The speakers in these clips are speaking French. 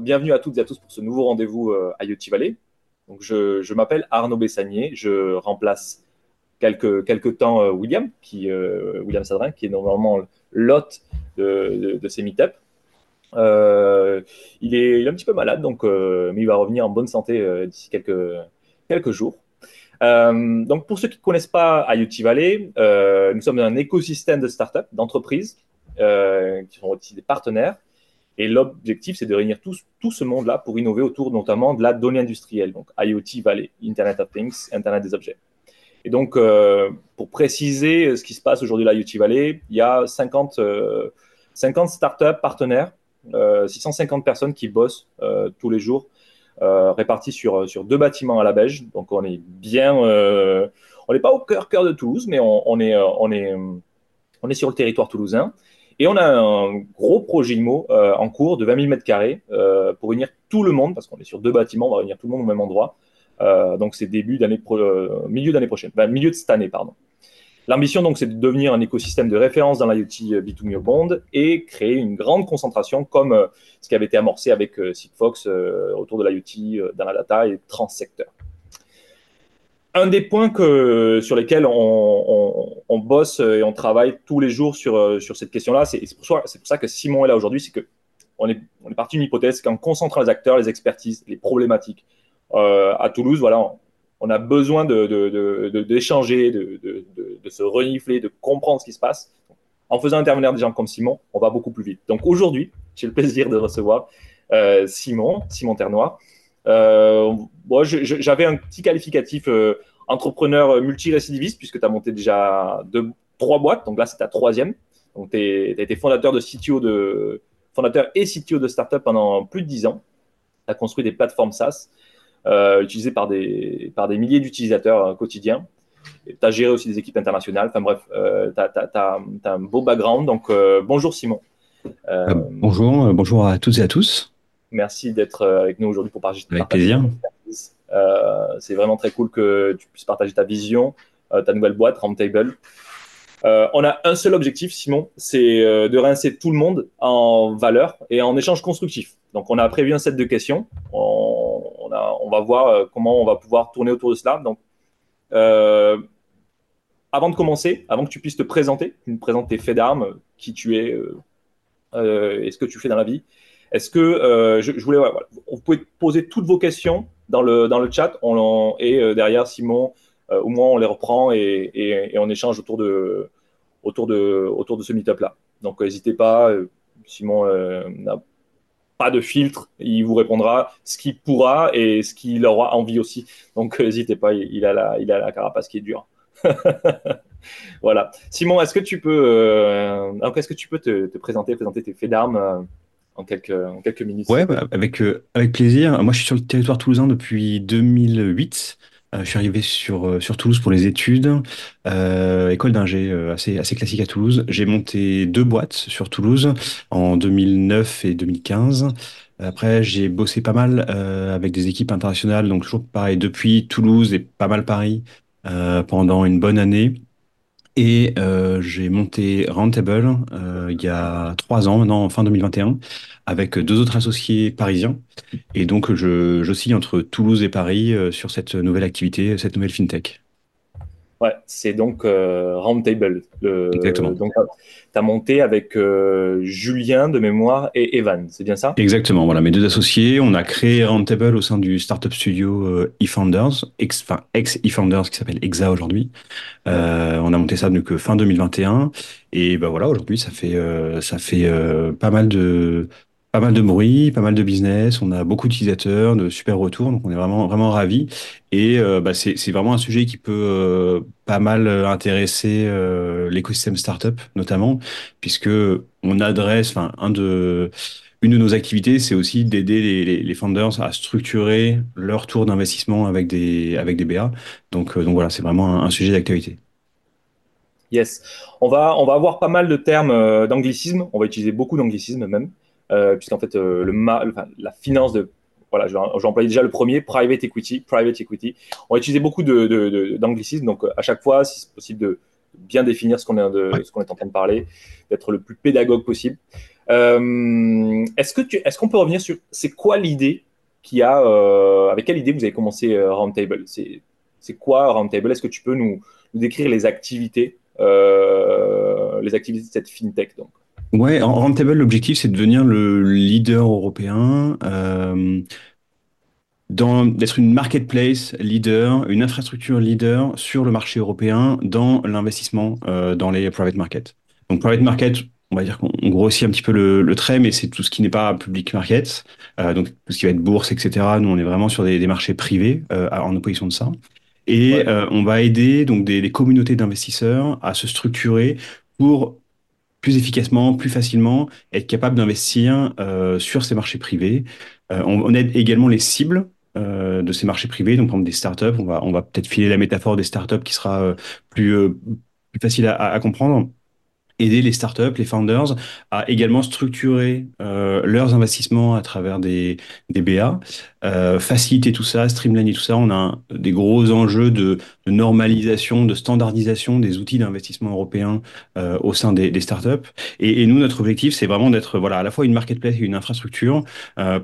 bienvenue à toutes et à tous pour ce nouveau rendez-vous euh, IoT Valley. Donc, je, m'appelle Arnaud Bessanier, je remplace quelques, temps euh, William, qui, euh, William Sadrin, qui est normalement l'hôte de, ces meet il, est, un petit peu malade, donc, mais il va revenir en bonne santé d'ici quelques, quelques jours. donc, pour ceux qui ne connaissent pas IoT Valley, nous sommes un écosystème de startups, d'entreprises, qui sont aussi des partenaires, et l'objectif, c'est de réunir tout, ce monde-là pour innover autour notamment de la donnée industrielle, donc IoT Valley, Internet of Things, Internet des objets. Et donc, euh, pour préciser ce qui se passe aujourd'hui à l'IoT Valley, il y a 50, 50 startups partenaires, 650 euh, personnes qui bossent euh, tous les jours, répartis sur, deux bâtiments à la Beige. Donc, on est bien, on n'est pas au cœur, de Toulouse, mais on est sur le territoire toulousain. Et on a un gros projet IMO euh, en cours de 20 000 mètres carrés euh, pour réunir tout le monde, parce qu'on est sur deux bâtiments, on va réunir tout le monde au même endroit. Euh, donc c'est début d'année, milieu d'année prochaine, milieu de cette année, pardon. L'ambition donc c'est de devenir un écosystème de référence dans l'IoT B2B au monde et créer une grande concentration comme ce qui avait été amorcé avec Sigfox autour de l'IoT dans la data et transsecteur un des points sur lesquels on, bosse et on travaille tous les jours sur, euh, cette question-là, c'est pour, ça que Simon est là aujourd'hui, c'est que on est, parti d'une hypothèse qu'en concentrant les acteurs, les expertises, les problématiques euh, à Toulouse, voilà, on, a besoin d'échanger, de, se renifler, de comprendre ce qui se passe. En faisant intervenir des gens comme Simon, on va beaucoup plus vite. Donc aujourd'hui, j'ai le plaisir de recevoir euh, Simon, Simon Ternois, euh, j'avais un petit qualificatif euh, entrepreneur multirécidiviste, puisque tu as monté déjà deux, trois boîtes. Donc là, c'est ta troisième. Donc, tu as été fondateur, de CTO de, fondateur et CTO de startup pendant plus de dix ans. Tu as construit des plateformes SaaS euh, utilisées par des, par des milliers d'utilisateurs quotidiens. Tu as géré aussi des équipes internationales. Enfin bref, euh, tu as, un beau background. Donc, bonjour Simon. bonjour, bonjour à toutes et à tous. Merci d'être euh, avec nous aujourd'hui pour partager. Avec plaisir. Euh, c'est vraiment très cool que tu puisses partager ta vision, euh, ta nouvelle boîte, Roundtable. on a un seul objectif, Simon, c'est de rincer tout le monde en valeur et en échange constructif. Donc, on a prévu un set de questions. On, on va voir comment on va pouvoir tourner autour de cela. Donc, avant de commencer, avant que tu puisses te présenter, tu me présentes tes faits d'armes, qui tu es et ce que tu fais dans la vie. Est-ce que euh, je, voulais, vous pouvez poser toutes vos questions dans le, dans le chat on, et euh, derrière Simon euh, ou moi on les reprend et, et, on échange autour de, autour de, autour de ce meet-up là. Donc n'hésitez pas, Simon n'a pas de filtre, il vous répondra ce qu'il pourra et ce qu'il aura envie aussi. Donc n'hésitez pas, il, a la, il a la carapace qui est dure. voilà. Simon, est-ce que tu peux, est-ce que tu peux te, te, présenter, présenter tes faits d'armes en quelques, minutes. Ouais, bah, avec, euh, avec plaisir. Moi, je suis sur le territoire toulousain depuis 2008. Euh, je suis arrivé sur, euh, sur Toulouse pour les études, école d'ingé assez, assez classique à Toulouse. J'ai monté deux boîtes sur Toulouse en 2009 et 2015. Après, j'ai bossé pas mal avec des équipes internationales, donc toujours pareil, depuis Toulouse et pas mal Paris pendant une bonne année. Et euh, j'ai monté Roundtable euh, il y a trois ans, maintenant, fin 2021, avec deux autres associés parisiens. Et donc, je, entre Toulouse et Paris euh, sur cette nouvelle activité, cette nouvelle fintech. Ouais, c'est donc euh, Roundtable. Exactement. Donc, tu as monté avec euh, Julien de mémoire et Evan, c'est bien ça? Exactement, voilà, mes deux associés. On a créé Roundtable au sein du startup studio euh, eFounders, ex, enfin ex-eFounders qui s'appelle Exa aujourd'hui. on a monté ça donc fin 2021. Et ben voilà, aujourd'hui, ça fait, ça fait pas mal de pas mal de bruit, pas mal de business, on a beaucoup d'utilisateurs, de super retours, donc on est vraiment vraiment ravis. Et euh, bah, c'est vraiment un sujet qui peut euh, pas mal euh, intéresser l'écosystème startup notamment, puisque on adresse, enfin un de une de nos activités, c'est aussi d'aider les, les, founders à structurer leur tour d'investissement avec des, avec des BA. Donc, donc voilà, c'est vraiment un, sujet d'actualité. Yes. On va, on va avoir pas mal de termes d'anglicisme. On va utiliser beaucoup d'anglicisme même, puisqu'en fait, le, la finance de voilà, j'employais déjà le premier, private equity, private equity. On va utiliser beaucoup d'anglicisme, donc à chaque fois, si c'est possible de bien définir ce qu'on est, qu'on est en train de parler, d'être le plus pédagogue possible. Euh, est-ce que tu, est-ce qu'on peut revenir sur, c'est quoi l'idée qui a, euh, avec quelle idée vous avez commencé euh, Roundtable? C'est, c'est quoi Roundtable? Est-ce que tu peux nous, nous décrire les activités, les activités de cette fintech donc? Ouais, en Roundtable, l'objectif, c'est de devenir le leader européen, euh, d'être une marketplace leader, une infrastructure leader sur le marché européen dans l'investissement euh, dans les private markets. Donc, private market, on va dire qu'on grossit un petit peu le, trait, mais c'est tout ce qui n'est pas public market, euh, donc tout ce qui va être bourse, etc. Nous, on est vraiment sur des, marchés privés en opposition de ça. Et on va aider donc des communautés d'investisseurs à se structurer pour plus efficacement, plus facilement, être capable d'investir euh, sur ces marchés privés. Euh, on, aide également les cibles euh, de ces marchés privés, donc par exemple des startups. On va, on va peut-être filer la métaphore des startups qui sera plus, plus facile à comprendre aider les startups, les founders à également structurer euh, leurs investissements à travers des, des BA, euh, faciliter tout ça, streamliner tout ça. On a des gros enjeux de, normalisation, de standardisation des outils d'investissement européens euh, au sein des, startups. Et, nous, notre objectif, c'est vraiment d'être voilà à la fois une marketplace et une infrastructure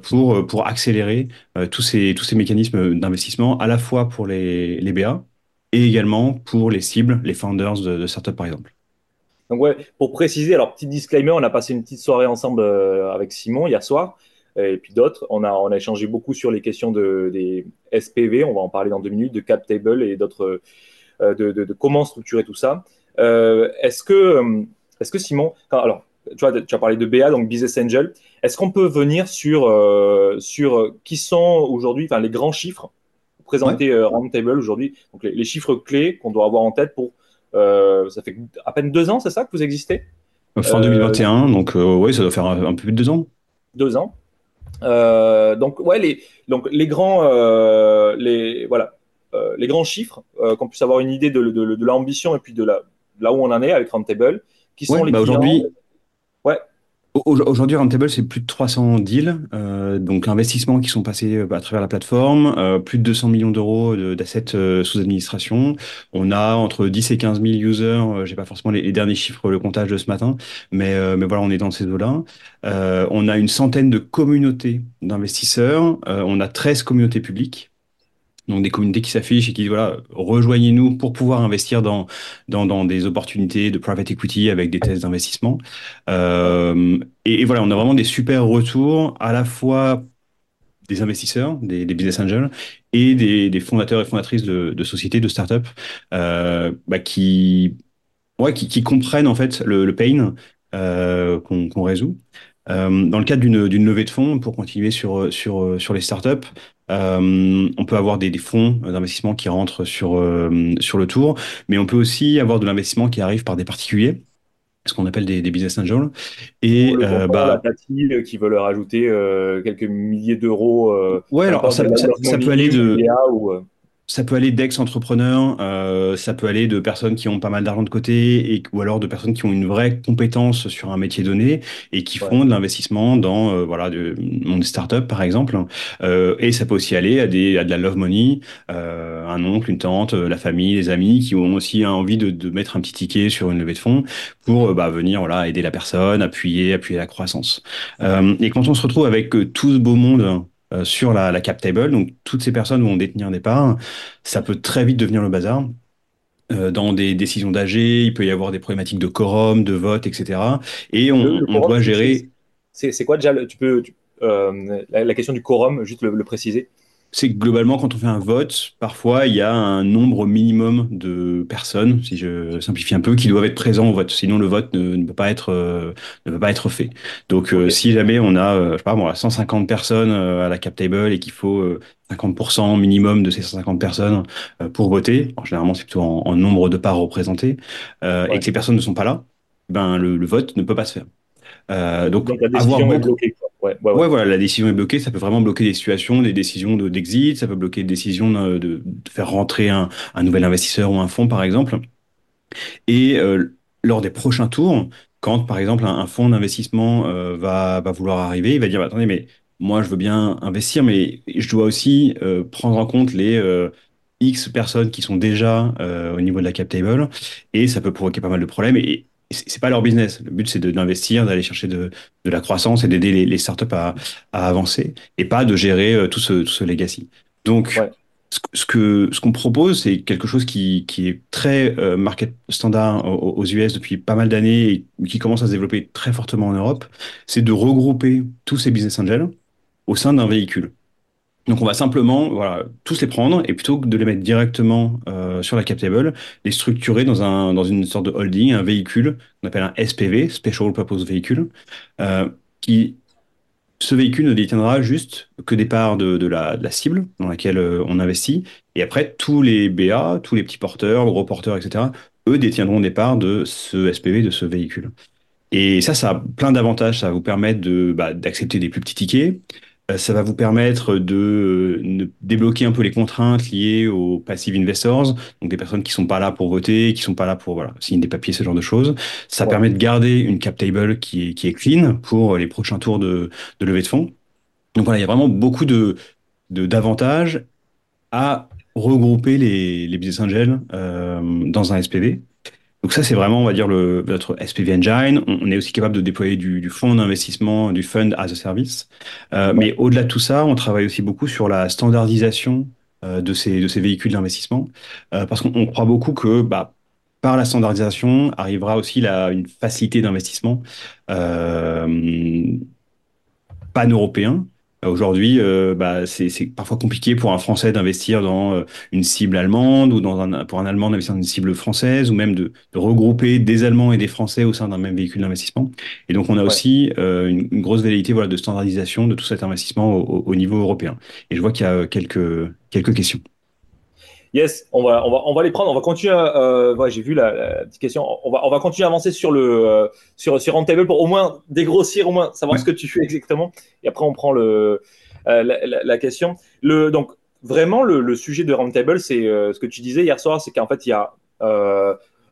pour pour accélérer tous ces tous ces mécanismes d'investissement à la fois pour les, les BA et également pour les cibles, les founders de, de startups par exemple. Donc ouais, pour préciser, alors petit disclaimer, on a passé une petite soirée ensemble euh, avec Simon hier soir et puis d'autres. On a, on a échangé beaucoup sur les questions de, des SPV, on va en parler dans deux minutes, de cap table et d'autres, euh, de, de, comment structurer tout ça. Euh, est-ce que, est-ce que Simon, alors tu, vois, tu as parlé de BA, donc Business Angel, est-ce qu'on peut venir sur, sur qui sont aujourd'hui, enfin les grands chiffres présentés ouais. Roundtable aujourd'hui, donc les, les chiffres clés qu'on doit avoir en tête pour euh, ça fait à peine deux ans, c'est ça que vous existez Fin 2021, euh, donc euh, oui, ça doit faire un, peu plus de deux ans. Deux ans. donc ouais, les, donc les grands, les voilà, les grands chiffres, qu'on puisse avoir une idée de, de, l'ambition et puis de la, là où on en est avec Roundtable, qui sont les bah aujourd'hui. Ouais. Aujourd'hui, Rentable, c'est plus de 300 deals, euh, donc investissements qui sont passés euh, à travers la plateforme, euh, plus de 200 millions d'euros d'assets sous administration. On a entre 10 et 15 000 users, j'ai pas forcément les, derniers chiffres, le comptage de ce matin, mais, mais voilà, on est dans ces eaux-là. on a une centaine de communautés d'investisseurs, on a 13 communautés publiques donc des communautés qui s'affichent et qui disent voilà rejoignez-nous pour pouvoir investir dans, dans, dans des opportunités de private equity avec des tests d'investissement. Euh, et, voilà on a vraiment des super retours à la fois des investisseurs des, business angels et des, fondateurs et fondatrices de, sociétés de startups euh, bah, qui ouais qui, comprennent en fait le, pain euh, qu'on résout. Dans le cadre d'une levée de fonds, pour continuer sur, sur, sur les startups, euh, on peut avoir des, fonds d'investissement qui rentrent sur, euh, sur le tour, mais on peut aussi avoir de l'investissement qui arrive par des particuliers ce qu'on appelle des, business angels. Et bah, qui veut leur ajouter quelques milliers d'euros. ouais, alors ça, peut aller de ça peut aller d'ex-entrepreneurs, euh, ça peut aller de personnes qui ont pas mal d'argent de côté, et, ou alors de personnes qui ont une vraie compétence sur un métier donné et qui font de l'investissement dans euh, voilà de, des startups par exemple. Euh, et ça peut aussi aller à des à de la love money, euh, un oncle, une tante, la famille, les amis qui ont aussi envie de, de mettre un petit ticket sur une levée de fonds pour bah, venir voilà aider la personne, appuyer appuyer la croissance. et quand on se retrouve avec tout ce beau monde euh, sur la, la, cap table. Donc toutes ces personnes vont détenir des parts. Ça peut très vite devenir le bazar. Euh, dans des décisions d'AG, il peut y avoir des problématiques de quorum, de vote, etc. Et on, on doit gérer. C'est quoi déjà Tu peux euh, la, question du quorum, juste le préciser c'est que globalement, quand on fait un vote, parfois, il y a un nombre minimum de personnes, si je simplifie un peu, qui doivent être présents au vote. Sinon, le vote ne, peut pas être euh, ne peut pas être fait. Donc, euh, si jamais on a, euh, je sais pas, bon, 150 personnes à la cap table et qu'il faut 50% minimum de ces 150 personnes pour voter, généralement, c'est plutôt en, nombre de parts représentées, et que ces personnes ne sont pas là, ben le, le vote ne peut pas se faire. Donc, la décision est bloquée. Ouais, voilà, la décision est bloquée. Ça peut vraiment bloquer des situations, des décisions d'exit. ça peut bloquer des décisions de, de faire rentrer un, un, nouvel investisseur ou un fonds, par exemple. Et lors des prochains tours, quand par exemple un, fonds d'investissement euh, va, va, vouloir arriver, il va dire bah, attendez, mais moi je veux bien investir, mais je dois aussi euh, prendre en compte les euh, X personnes qui sont déjà au niveau de la cap table, et ça peut provoquer pas mal de problèmes. Et, c'est pas leur business. Le but, c'est d'investir, d'aller chercher de, de, la croissance et d'aider les, les, startups à, à, avancer et pas de gérer tout, ce, tout ce legacy. Donc, ce que ce qu'on propose, c'est quelque chose qui, qui est très euh, market standard aux, US depuis pas mal d'années et qui commence à se développer très fortement en Europe. C'est de regrouper tous ces business angels au sein d'un véhicule. Donc on va simplement voilà, tous les prendre et plutôt que de les mettre directement euh, sur la cap table, les structurer dans, un, dans une sorte de holding, un véhicule qu'on appelle un SPV, Special Purpose Vehicle, euh, qui ce véhicule ne détiendra juste que des parts de, la, cible dans laquelle euh, on investit. Et après, tous les BA, tous les petits porteurs, gros porteurs, etc., eux détiendront des parts de ce SPV, de ce véhicule. Et ça, ça a plein d'avantages. Ça va vous permettre bah, d'accepter des plus petits tickets. Euh, ça va vous permettre de, euh, débloquer un peu les contraintes liées aux passive investors, donc des personnes qui sont pas là pour voter, qui sont pas là pour voilà, signer des papiers, ce genre de choses. Ça permet de garder une cap table qui est, qui est clean pour les prochains tours de, de levée de fonds. Donc voilà, il y a vraiment beaucoup de d'avantages à regrouper les, les business angels euh, dans un SPV. Donc ça, c'est vraiment, on va dire, le, notre SPV Engine. On, est aussi capable de déployer du, du fonds d'investissement, du fund as a service. Euh, mais au-delà de tout ça, on travaille aussi beaucoup sur la standardisation euh, de, ces, de ces véhicules d'investissement, euh, parce qu'on croit beaucoup que bah, par la standardisation arrivera aussi la, une facilité d'investissement euh, pan-européen Aujourd'hui, euh, bah, c'est parfois compliqué pour un Français d'investir dans euh, une cible allemande ou dans un, pour un Allemand d'investir dans une cible française ou même de, de, regrouper des Allemands et des Français au sein d'un même véhicule d'investissement. Et donc, on a aussi euh, une, une, grosse velléité voilà, de standardisation de tout cet investissement au, au niveau européen. Et je vois qu'il y a quelques, quelques questions. Yes, on va, on va, on va les prendre. On va continuer. Euh, ouais, j'ai vu la, la, petite question. On va, on va continuer à avancer sur le euh, sur sur Roundtable pour au moins dégrossir, au moins savoir ce que tu fais exactement. Et après, on prend le euh, la, la, question. Le donc vraiment le, le sujet de Roundtable, c'est euh, ce que tu disais hier soir, c'est qu'en fait il y a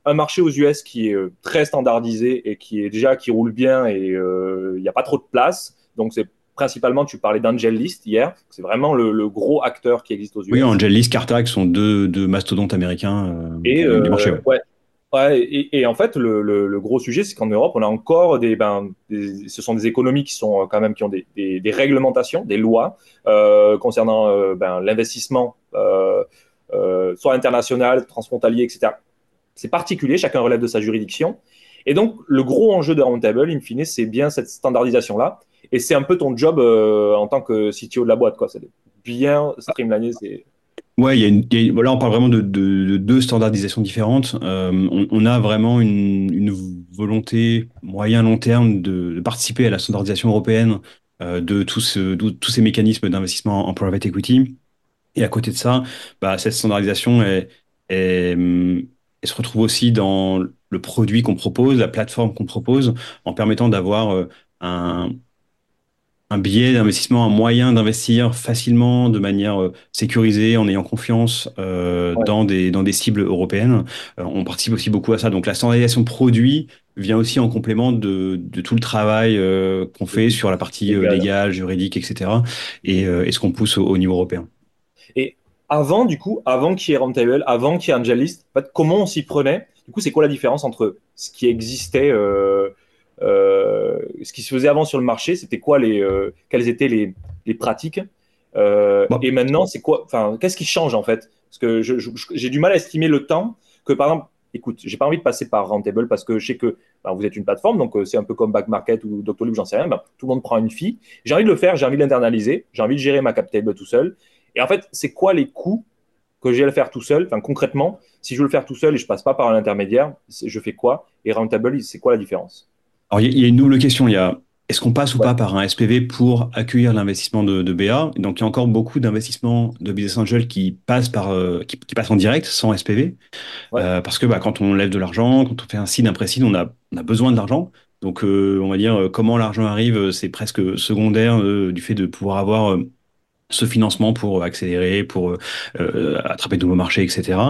un marché aux US qui est très standardisé et qui est déjà qui roule bien et il n'y a pas trop de place. Donc c'est principalement, tu parlais d'Angel List hier. C'est vraiment le, gros acteur qui existe aux US. Oui, Angel List, Cartac sont deux, deux mastodontes américains euh, et, du euh, marché. Ouais. ouais. et, en fait, le, gros sujet, c'est qu'en Europe, on a encore des, ben, ce sont des économies qui sont quand même qui ont des, des, réglementations, des lois euh, concernant ben, l'investissement, soit international, transfrontalier, etc. C'est particulier, chacun relève de sa juridiction. Et donc, le gros enjeu de Roundtable, in fine, c'est bien cette standardisation-là. Et c'est un peu ton job euh, en tant que CTO de la boîte, quoi. C'est bien streamliner. C'est... Ouais, y a là on parle vraiment de, deux standardisations différentes. Euh, on, a vraiment une, volonté moyen long terme de, participer à la standardisation européenne euh, de, tous ces mécanismes d'investissement en private equity. Et à côté de ça, bah, cette standardisation elle se retrouve aussi dans le produit qu'on propose, la plateforme qu'on propose, en permettant d'avoir un, un biais d'investissement, un moyen d'investir facilement, de manière euh, sécurisée, en ayant confiance euh, dans, des, dans des cibles européennes. Euh, on participe aussi beaucoup à ça. Donc la standardisation produit vient aussi en complément de, de tout le travail qu'on fait sur la partie légale, juridique, etc. Et, et ce qu'on pousse au, niveau européen. Et avant, du coup, avant qu'il y ait Roundtable, avant qu'il y ait fait, comment on s'y prenait? Du coup, c'est quoi la différence entre ce qui existait euh, ce qui se faisait avant sur le marché, c'était quoi les, euh, quelles étaient les, les pratiques euh, Et maintenant, c'est quoi Enfin, qu'est-ce qui change en fait? Parce que j'ai du mal à estimer le temps que, par exemple, écoute, j'ai pas envie de passer par Rentable parce que je sais que ben, vous êtes une plateforme, donc c'est un peu comme Back Market ou Doctolib, j'en sais rien. Ben, tout le monde prend une fille. J'ai envie de le faire, j'ai envie d'internaliser, j'ai envie de gérer ma cap table tout seul. Et en fait, c'est quoi les coûts que j'ai à le faire tout seul? Enfin, concrètement, si je veux le faire tout seul et je passe pas par un intermédiaire, je fais quoi? Et Rentable, c'est quoi la différence? Alors, il y, a une double question. Il y a est-ce qu'on passe ou pas par un SPV pour accueillir l'investissement de, de, BA Donc, il y a encore beaucoup d'investissements de business angel qui passent par, euh, qui, passent en direct sans SPV, euh, parce que bah, quand on lève de l'argent, quand on fait un seed, un pré on a, on a besoin de l'argent. Donc, on va dire, comment l'argent arrive, c'est presque secondaire du fait de pouvoir avoir ce financement pour accélérer, pour attraper de nouveaux marchés, etc.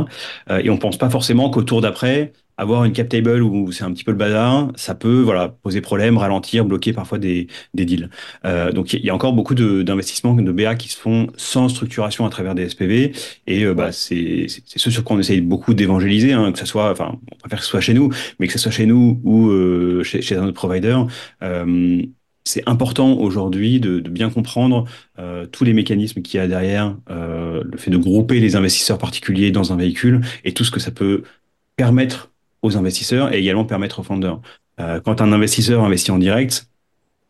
et on pense pas forcément qu'au tour d'après, avoir une cap table où c'est un petit peu le bazar, ça peut voilà poser problème, ralentir, bloquer parfois des, des deals. Euh, donc il y a encore beaucoup d'investissements de, de, BA qui se font sans structuration à travers des SPV et euh, bah, c'est ce sur quoi on essaye beaucoup d'évangéliser, hein, que ce soit, enfin on préfère que ce soit chez nous, mais que ce soit chez nous ou euh, chez, chez, un autre provider. Euh, c'est important aujourd'hui de, de, bien comprendre euh, tous les mécanismes qu'il y a derrière, le fait de grouper les investisseurs particuliers dans un véhicule et tout ce que ça peut permettre aux investisseurs et également permettre aux fondeurs. Euh, quand un investisseur investit en direct,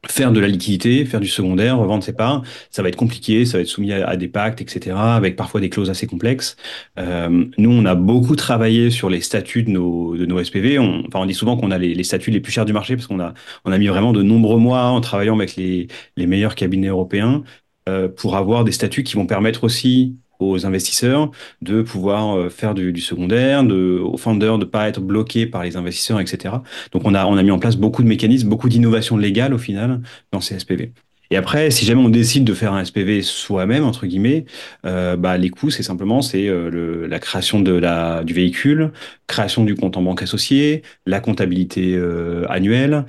faire de la liquidité, faire du secondaire, revendre ses parts, ça va être compliqué, ça va être soumis à, des pactes, etc., avec parfois des clauses assez complexes. Euh, nous, on a beaucoup travaillé sur les statuts de nos, de nos SPV. On, enfin, on dit souvent qu'on a les, les, statuts les plus chers du marché parce qu'on a, on a mis vraiment de nombreux mois en travaillant avec les, les meilleurs cabinets européens euh, pour avoir des statuts qui vont permettre aussi aux investisseurs de pouvoir euh, faire du, du secondaire, de, aux founders de pas être bloqués par les investisseurs, etc. Donc on a, on a mis en place beaucoup de mécanismes, beaucoup d'innovations légales au final dans ces SPV. Et après, si jamais on décide de faire un SPV soi-même entre guillemets, euh, bah, les coûts, c'est simplement c'est euh, la création du véhicule, création du compte en banque associé, la comptabilité euh, annuelle,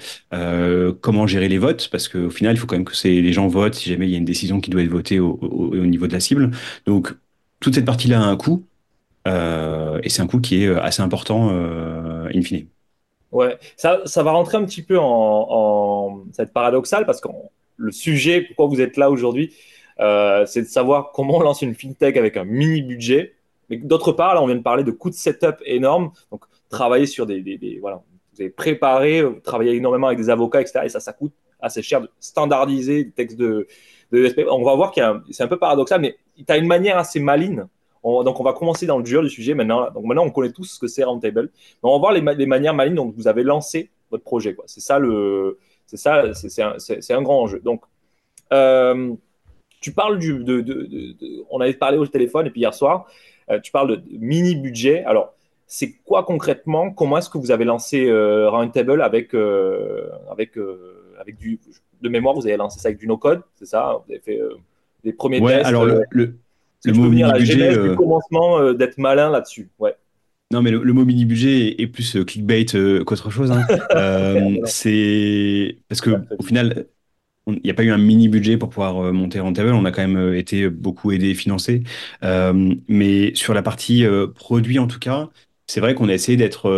comment gérer les votes, parce qu'au final, il faut quand même que les gens votent si jamais il y a une décision qui doit être votée au, au, au niveau de la cible. Donc toute cette partie-là a un coût, et c'est un coût qui est assez important in fine. Ouais, ça, ça va rentrer un petit peu en, en cette paradoxale parce qu'on le sujet, pourquoi vous êtes là aujourd'hui, euh, c'est de savoir comment on lance une fintech avec un mini budget. Mais d'autre part, là, on vient de parler de coûts de setup énormes. Donc, travailler sur des, voilà, vous avez préparé, travailler énormément avec des avocats, etc. Et ça, ça coûte assez cher de standardiser des textes de, de On va voir qu'il c'est un peu paradoxal, mais tu as une manière assez maligne. donc, on va commencer dans le dur du sujet maintenant. Donc, maintenant, on connaît tous ce que c'est Roundtable. on va voir les, les manières malignes dont vous avez lancé votre projet. C'est ça le, c'est ça, c'est un, un, grand enjeu. Donc, euh, tu parles du, de, de, de, on avait parlé au téléphone et puis hier soir, euh, tu parles de mini budget. Alors, c'est quoi concrètement? Comment est-ce que vous avez lancé euh, Roundtable avec euh, avec avec du de mémoire Vous avez lancé ça avec du no-code, c'est ça? Vous avez fait des premiers ouais, tests. alors le, le, le mot mini budget du commencement d'être malin là-dessus. Ouais. Non, mais le, le mot mini budget est, plus euh, clickbait euh, qu'autre chose. Hein. euh, c'est parce que au final, il n'y a pas eu un mini budget pour pouvoir monter Rentable. On a quand même été beaucoup aidé et financé. Euh, mais sur la partie produit, en tout cas, c'est vrai qu'on a essayé d'être,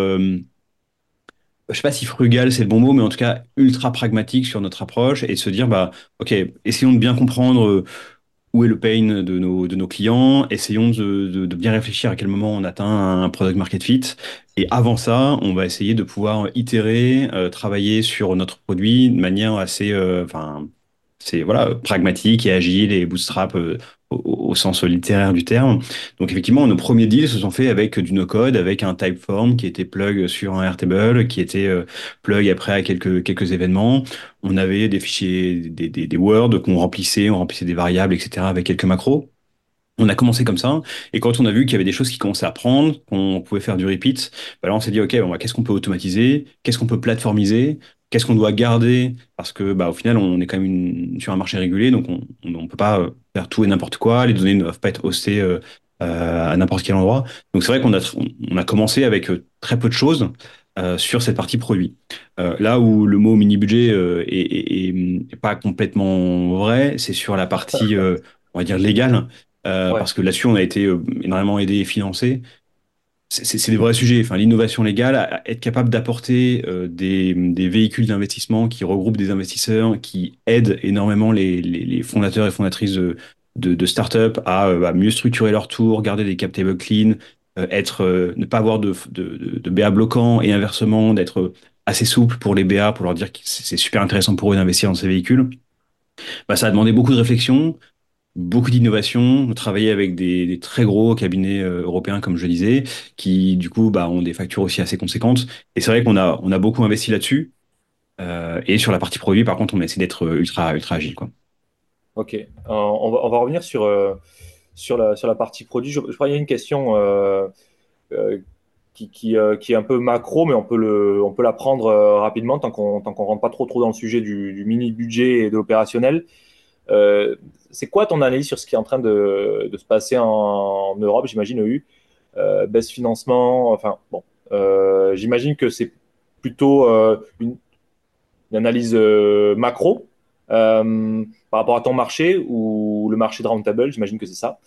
je sais pas si frugal c'est le bon mot, mais en tout cas ultra pragmatique sur notre approche et de se dire, bah, ok, essayons de bien comprendre où est le pain de nos, clients, essayons de, bien réfléchir à quel moment on atteint un product market fit. Et avant ça, on va essayer de pouvoir itérer, euh, travailler sur notre produit de manière assez, euh, enfin, c'est voilà, pragmatique et agile et bootstrap euh, au, sens littéraire du terme. Donc effectivement, nos premiers deals se sont faits avec du no-code, avec un typeform qui était plug sur un Airtable, qui était euh, plug après à quelques, quelques événements. On avait des fichiers, des, des, Word qu'on remplissait, on remplissait des variables, etc. avec quelques macros. On a commencé comme ça, et quand on a vu qu'il y avait des choses qui commençaient à prendre, qu'on pouvait faire du repeat, bah on s'est dit ok, bon, bah, qu'est-ce qu'on peut automatiser, qu'est-ce qu'on peut plateformiser, qu'est-ce qu'on doit garder? Parce que bah, au final on est quand même une, sur un marché régulé donc on ne peut pas faire tout et n'importe quoi. Les données ne doivent pas être hostées euh, euh, à n'importe quel endroit. Donc c'est vrai qu'on a on a commencé avec euh, très peu de choses euh, sur cette partie produit. Euh, là où le mot mini budget euh, est, est, est, pas complètement vrai c'est sur la partie on va dire légale ouais. parce que là-dessus on a été énormément aidé et financé c'est des vrais sujets. Enfin, l'innovation légale, être capable d'apporter euh, des, des, véhicules d'investissement qui regroupent des investisseurs, qui aident énormément les, les, les fondateurs et fondatrices de, de, de start-up à, euh, à, mieux structurer leur tour, garder des cap tables clean, euh, être, euh, ne pas avoir de, de, de, BA bloquants et inversement, d'être assez souple pour les BA, pour leur dire que c'est super intéressant pour eux d'investir dans ces véhicules. Bah, ça a demandé beaucoup de réflexion, beaucoup d'innovation, travailler avec des, très gros cabinets euh, européens, comme je disais, qui du coup bah, ont des factures aussi assez conséquentes. Et c'est vrai qu'on a, beaucoup investi là-dessus. Euh, et sur la partie produit, par contre, on a essayé d'être ultra, agile. Quoi. Ok, euh, on, va, revenir sur, la, partie produit. Je, crois qu'il y a une question qui, est un peu macro, mais on peut, la prendre rapidement tant qu'on ne rentre pas trop, dans le sujet du, du mini budget et de l'opérationnel. C'est quoi ton analyse sur ce qui est en train de, se passer en, Europe J'imagine eu euh, baisse financement, enfin bon, euh, j'imagine que c'est plutôt euh, une, analyse macro par rapport à ton marché ou le marché de Roundtable, j'imagine que c'est ça.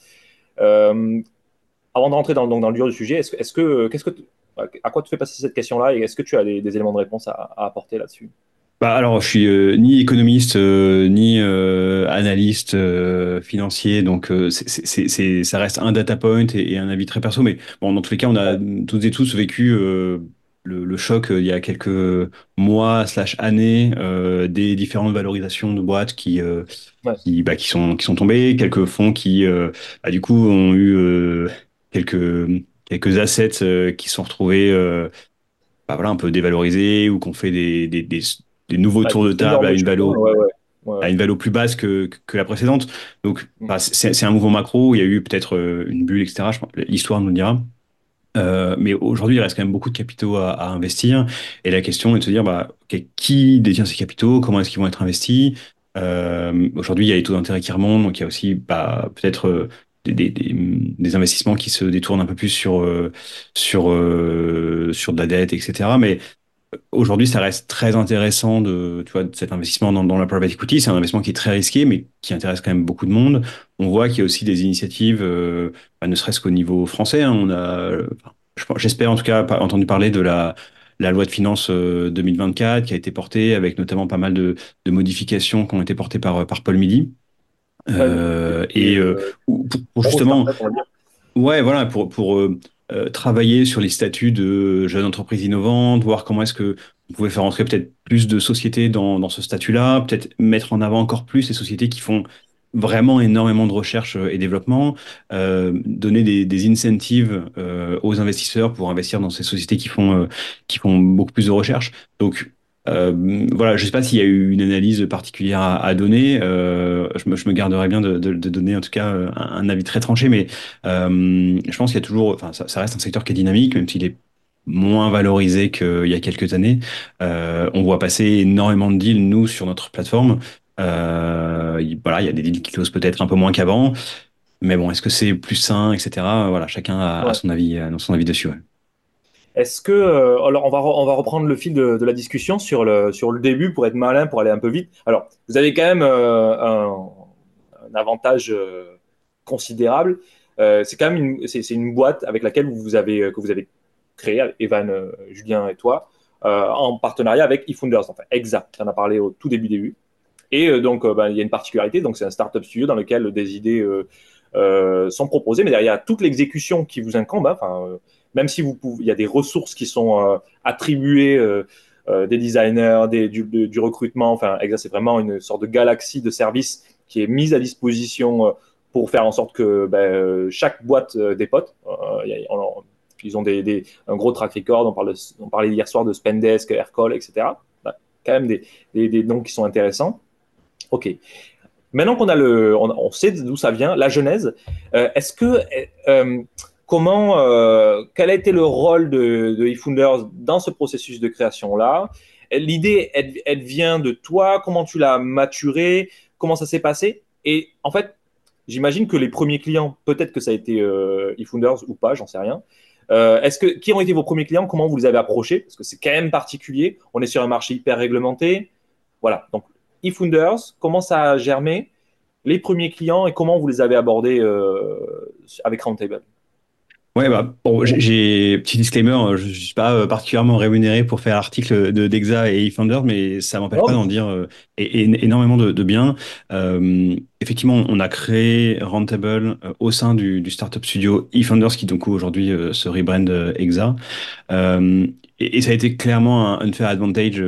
avant de rentrer dans, le dur du sujet, est-ce, est que, qu'est-ce que, à quoi te fait passer cette question-là et est-ce que tu as des, éléments de réponse à apporter là-dessus? Bah, alors, je suis euh, ni économiste euh, ni euh, analyste financier, donc c'est, ça reste un data point et, un avis très perso. Mais bon, dans tous les cas, on a toutes et tous vécu le, choc il y a quelques mois slash années des différentes valorisations de boîtes qui qui, bah, qui sont qui sont tombées, quelques fonds qui bah, du coup ont eu quelques quelques assets qui sont retrouvés bah, voilà, un peu dévalorisés ou qu'on fait des, des, des nouveaux tours de table à une valo. à une valeur plus basse que, que, la précédente. Donc, mm. bah, c'est un mouvement macro. Il y a eu peut-être euh, une bulle, etc. L'histoire nous le dira. Euh, mais aujourd'hui, il reste quand même beaucoup de capitaux à, à, investir. Et la question est de se dire, bah, qui détient ces capitaux? Comment est-ce qu'ils vont être investis? Euh, Aujourd'hui, il y a les taux d'intérêt qui remontent. Donc, il y a aussi bah, peut-être euh, des, des, des, investissements qui se détournent un peu plus sur, sur, sur de la dette, etc. Mais Aujourd'hui, ça reste très intéressant de, tu vois, de cet investissement dans, dans la private equity. C'est un investissement qui est très risqué, mais qui intéresse quand même beaucoup de monde. On voit qu'il y a aussi des initiatives, euh, bah, ne serait-ce qu'au niveau français. Hein. on a, j'espère en tout cas, entendu parler de la, la loi de finances 2024 euh, qui a été portée avec notamment pas mal de, de modifications qui ont été portées par, par Paul Midi. Euh, et pour, pour, justement, ouais, voilà, pour, pour euh, travailler sur les statuts de jeunes entreprises innovantes, voir comment est-ce que vous pouvez faire entrer peut-être plus de sociétés dans, dans ce statut-là, peut-être mettre en avant encore plus les sociétés qui font vraiment énormément de recherche et développement, euh, donner des, des incentives euh, aux investisseurs pour investir dans ces sociétés qui font, euh, qui font beaucoup plus de recherche. Donc, euh, voilà, je ne sais pas s'il y a eu une analyse particulière à, donner. Euh, je, me, je, me, garderais bien de, de, de, donner en tout cas un, un, avis très tranché, mais euh, je pense qu'il y a toujours, enfin, ça, ça, reste un secteur qui est dynamique, même s'il est moins valorisé qu'il y a quelques années. Euh, on voit passer énormément de deals nous sur notre plateforme. Euh, voilà, il y a des deals qui closent peut-être un peu moins qu'avant, mais bon, est-ce que c'est plus sain, etc. Voilà, chacun a, a son avis, son avis dessus. Ouais. Est-ce que, euh, alors on va, on va reprendre le fil de, de, la discussion sur le, sur le début pour être malin, pour aller un peu vite. Alors, vous avez quand même euh, un, avantage euh, considérable. c'est quand même une, c'est, une boîte avec laquelle vous avez, que vous avez créé, Evan, Julien et toi, en partenariat avec eFounders. Enfin, exact. On en a parlé au tout début début. Et donc, ben, il y a une particularité. Donc, c'est un startup studio dans lequel des idées sont proposées, mais derrière, toute l'exécution qui vous incombe. Hein. Même si vous y a des ressources qui sont euh, attribuées euh, euh, des designers, des, du, recrutement. Enfin, c'est vraiment une sorte de galaxie de services qui est mise à disposition pour faire en sorte que ben, chaque boîte des potes, ils ont des, un gros track record. On, parlait hier soir de Spendesk, Aircall, etc. Ben, quand même des, des, noms qui sont intéressants. Ok. Maintenant qu'on a le, on, sait d'où ça vient, la genèse. Est-ce que comment, euh, quel a été le rôle de, de eFounders dans ce processus de création-là? L'idée, elle, vient de toi, comment tu l'as maturée, comment ça s'est passé? Et en fait, j'imagine que les premiers clients, peut-être que ça a été euh, eFounders ou pas, j'en sais rien. Euh, est-ce que qui ont été vos premiers clients? Comment vous les avez approchés? Parce que c'est quand même particulier. On est sur un marché hyper réglementé. Voilà. Donc eFounders, comment ça a germé Les premiers clients et comment vous les avez abordés avec Roundtable? Ouais, bah, bon, j'ai petit disclaimer, hein, je suis pas euh, particulièrement rémunéré pour faire l'article de Dexa et eFounder, mais ça m'empêche pas d'en dire euh, énormément de, de bien. Euh, effectivement, on a créé Rentable euh, au sein du, du startup studio eFounders, qui donc aujourd'hui se rebrand Exa. Et, et, ça a été clairement un unfair advantage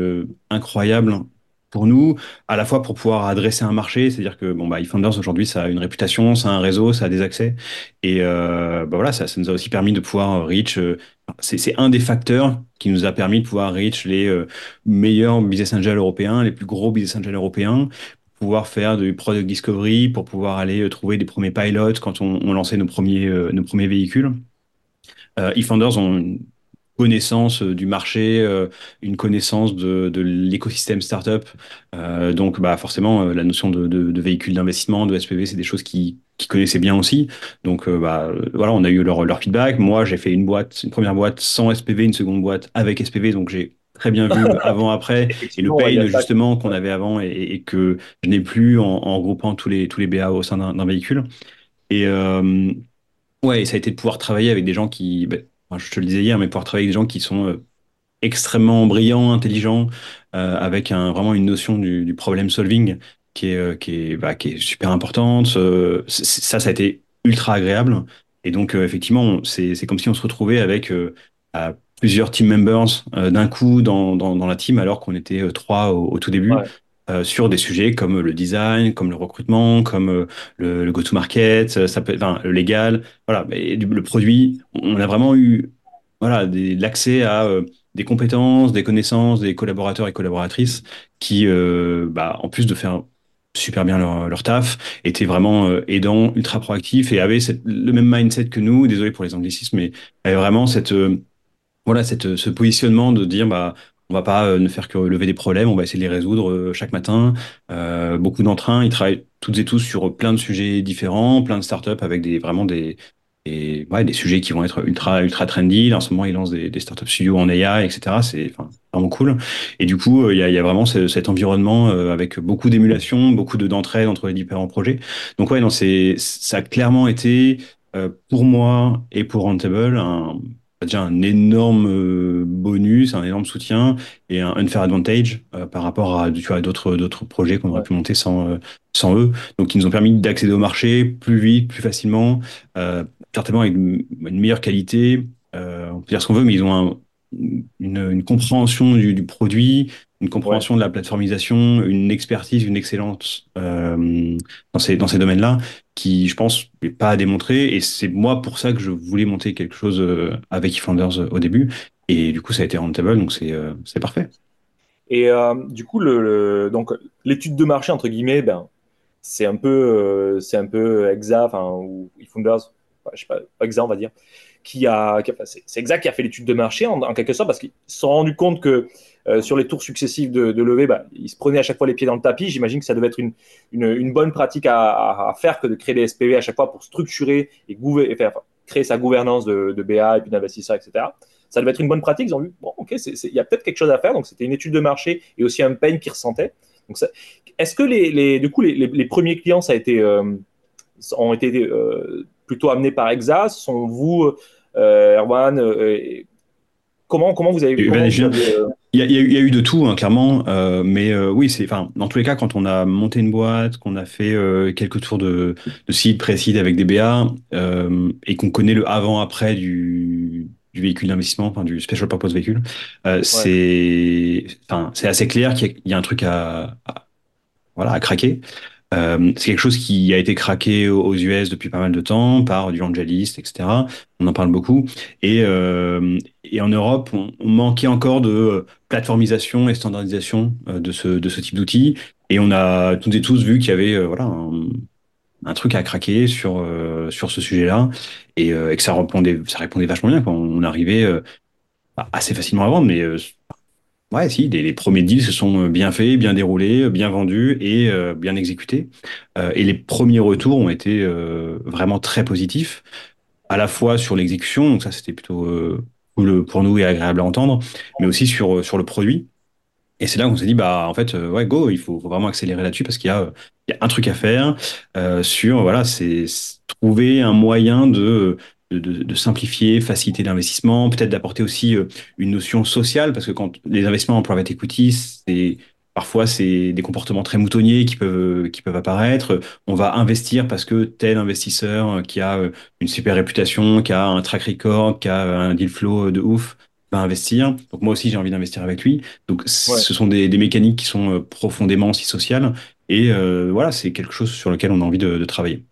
incroyable pour nous, à la fois pour pouvoir adresser un marché, c'est-à-dire que bon bah eFounders aujourd'hui ça a une réputation, ça a un réseau, ça a des accès, et euh, bah voilà ça, nous a aussi permis de pouvoir reach. Euh, c'est un des facteurs qui nous a permis de pouvoir reach les euh, meilleurs business angels européens, les plus gros business angels européens, pouvoir faire du product discovery, pour pouvoir aller euh, trouver des premiers pilotes quand on, lançait nos premiers nos premiers véhicules. eFounders ont connaissance du marché, une connaissance de, de l'écosystème startup. Euh, donc, bah, forcément, la notion de, de, de véhicule d'investissement, de SPV, c'est des choses qui, qui connaissaient bien aussi. Donc, bah, voilà, on a eu leur, leur feedback. Moi, j'ai fait une boîte, une première boîte sans SPV, une seconde boîte avec SPV. Donc, j'ai très bien vu avant, après, et le pain justement qu'on avait avant et, que je n'ai plus en, regroupant tous les, tous les BA au sein d'un véhicule. Et euh, ouais, ça a été de pouvoir travailler avec des gens qui, je te le disais hier, mais pouvoir travailler avec des gens qui sont euh, extrêmement brillants, intelligents, euh, avec vraiment une notion du, problem solving qui est, qui est, bah, qui est super importante. ça, ça a été ultra agréable. Et donc, effectivement, c'est comme si on se retrouvait avec plusieurs team members euh, d'un coup dans, la team alors qu'on était euh, trois au, tout début. Euh, sur des sujets comme le design, comme le recrutement, comme euh, le, le go-to-market, ça peut, enfin, le légal, voilà, mais le produit. On a vraiment eu, voilà, l'accès à des compétences, des connaissances, des collaborateurs et collaboratrices qui, bah, en plus de faire super bien leur, leur taf, étaient vraiment aidants, ultra proactifs et avaient le même mindset que nous. Désolé pour les anglicismes, mais avaient vraiment cette voilà, cette, ce positionnement de dire, bah, on va pas euh, ne faire que lever des problèmes, on va essayer de les résoudre euh, chaque matin. Euh, beaucoup d'entrains, ils travaillent toutes et tous sur plein de sujets différents, plein de startups avec des vraiment des et, ouais, des sujets qui vont être ultra ultra trendy. en ce moment, ils lancent des, des startups studios en AI, etc. C'est vraiment cool. Et du coup, il y a, y a, vraiment cet environnement avec beaucoup d'émulation, beaucoup de d'entraide entre les différents projets. Donc ouais, non, c'est ça a clairement été pour moi et pour Rentable un déjà un énorme euh, bonus, un énorme soutien et un unfair advantage euh, par rapport à tu vois, d'autres d'autres projets qu'on aurait pu monter sans euh, sans eux. Donc, ils nous ont permis d'accéder au marché plus vite, plus facilement, certainement avec une, meilleure qualité. on peut dire ce qu'on veut, mais ils ont une, une, compréhension du, du, produit, une compréhension de la plateformisation, une expertise, une excellence euh, dans ces, dans ces domaines-là, qui, je pense, n'est pas à démontrer. Et c'est moi pour ça que je voulais monter quelque chose euh, avec eFounders euh, au début. Et du coup, ça a été rentable, donc c'est euh, parfait. Et euh, du coup, le, donc l'étude de marché entre guillemets, ben, c'est un peu, c'est un peu Exa, enfin ou eFounders, je sais pas, Exa on va dire, qui a, c'est Exact qui a fait l'étude de marché en, quelque sorte parce qu'ils se sont rendus compte que euh, sur les tours successifs de, levée, bah, ils se prenaient à chaque fois les pieds dans le tapis. J'imagine que ça devait être une, une, bonne pratique à, faire que de créer des SPV à chaque fois pour structurer et, et créer sa gouvernance de, BA et puis d'investisseurs, etc. Ça devait être une bonne pratique. Ils ont vu, bon, ok, il y a peut-être quelque chose à faire. Donc, c'était une étude de marché et aussi un pain qu'ils ressentaient. Donc, est-ce que les, les, du coup, les, les, premiers clients, ça a été, euh, ont été euh, plutôt amenés par Exa? Sont vous, Erwan, euh, comment, comment vous avez vu il y, a, y, a, eu de tout, hein, clairement. Euh, mais euh, oui, c'est, enfin, dans tous les cas, quand on a monté une boîte, qu'on a fait euh, quelques tours de, de seed, pré-seed avec des BA, euh, et qu'on connaît le avant-après du, du véhicule d'investissement, enfin, du special purpose véhicule, euh, ouais. c'est, enfin, c'est assez clair qu'il y, y, a un truc à, à voilà, à craquer. Euh, c'est quelque chose qui a été craqué aux US depuis pas mal de temps par du Angelist, etc. On en parle beaucoup. Et, euh, en Europe, on, on, manquait encore de plateformisation et standardisation euh, de ce, type d'outils. Et on a toutes et tous vu qu'il y avait euh, voilà, un, truc à craquer sur, euh, ce sujet-là et, que ça répondait, ça répondait vachement bien. Quand on arrivait assez facilement à vendre, mais Ouais, si, les, premiers deals se sont bien faits, bien déroulés, bien vendus et euh, bien exécutés. Euh, et les premiers retours ont été euh, vraiment très positifs, à la fois sur l'exécution, donc ça c'était plutôt cool pour nous et agréable à entendre, mais aussi sur, sur le produit. Et c'est là qu'on s'est dit, bah en fait, ouais, go, il faut, vraiment accélérer là-dessus parce qu'il y a, y a un truc à faire sur, voilà, c'est trouver un moyen de de, de, de, simplifier, faciliter l'investissement, peut-être d'apporter aussi euh, une notion sociale, parce que quand les investissements en private equity, c'est parfois c'est des comportements très moutonniers qui peuvent qui peuvent apparaître. On va investir parce que tel investisseur qui a euh, une super réputation, qui a un track record, qui a un deal flow de ouf, va investir. Donc moi aussi j'ai envie d'investir avec lui. Donc ouais. ce sont des, des, mécaniques qui sont euh, profondément aussi sociales. Et euh, voilà, c'est quelque chose sur lequel on a envie de, de travailler.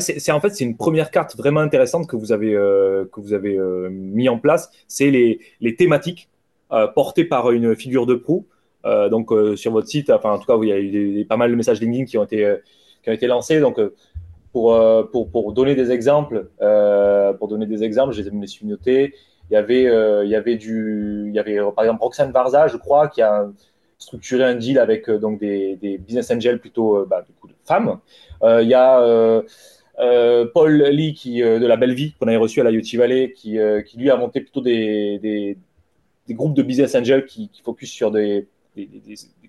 C'est en fait c'est une première carte vraiment intéressante que vous avez euh, que vous avez euh, mis en place. C'est les, les thématiques euh, portées par une figure de proue. Euh, donc sur votre site, enfin en tout cas, il y a eu pas mal de messages LinkedIn qui ont été qui ont été lancés. Donc pour pour pour donner des exemples, pour donner des exemples, je les suis notés. il y avait, il y avait du, il y avait par exemple Roxane Varza, je crois, qui a structuré un deal avec donc des, des business angels plutôt bah, de femmes. Il y a Paul Lee qui, de la Belle Vie qu'on avait reçu à la IoT Valley, qui, qui lui a monté plutôt des, groupes de business angels qui, qui focus sur des,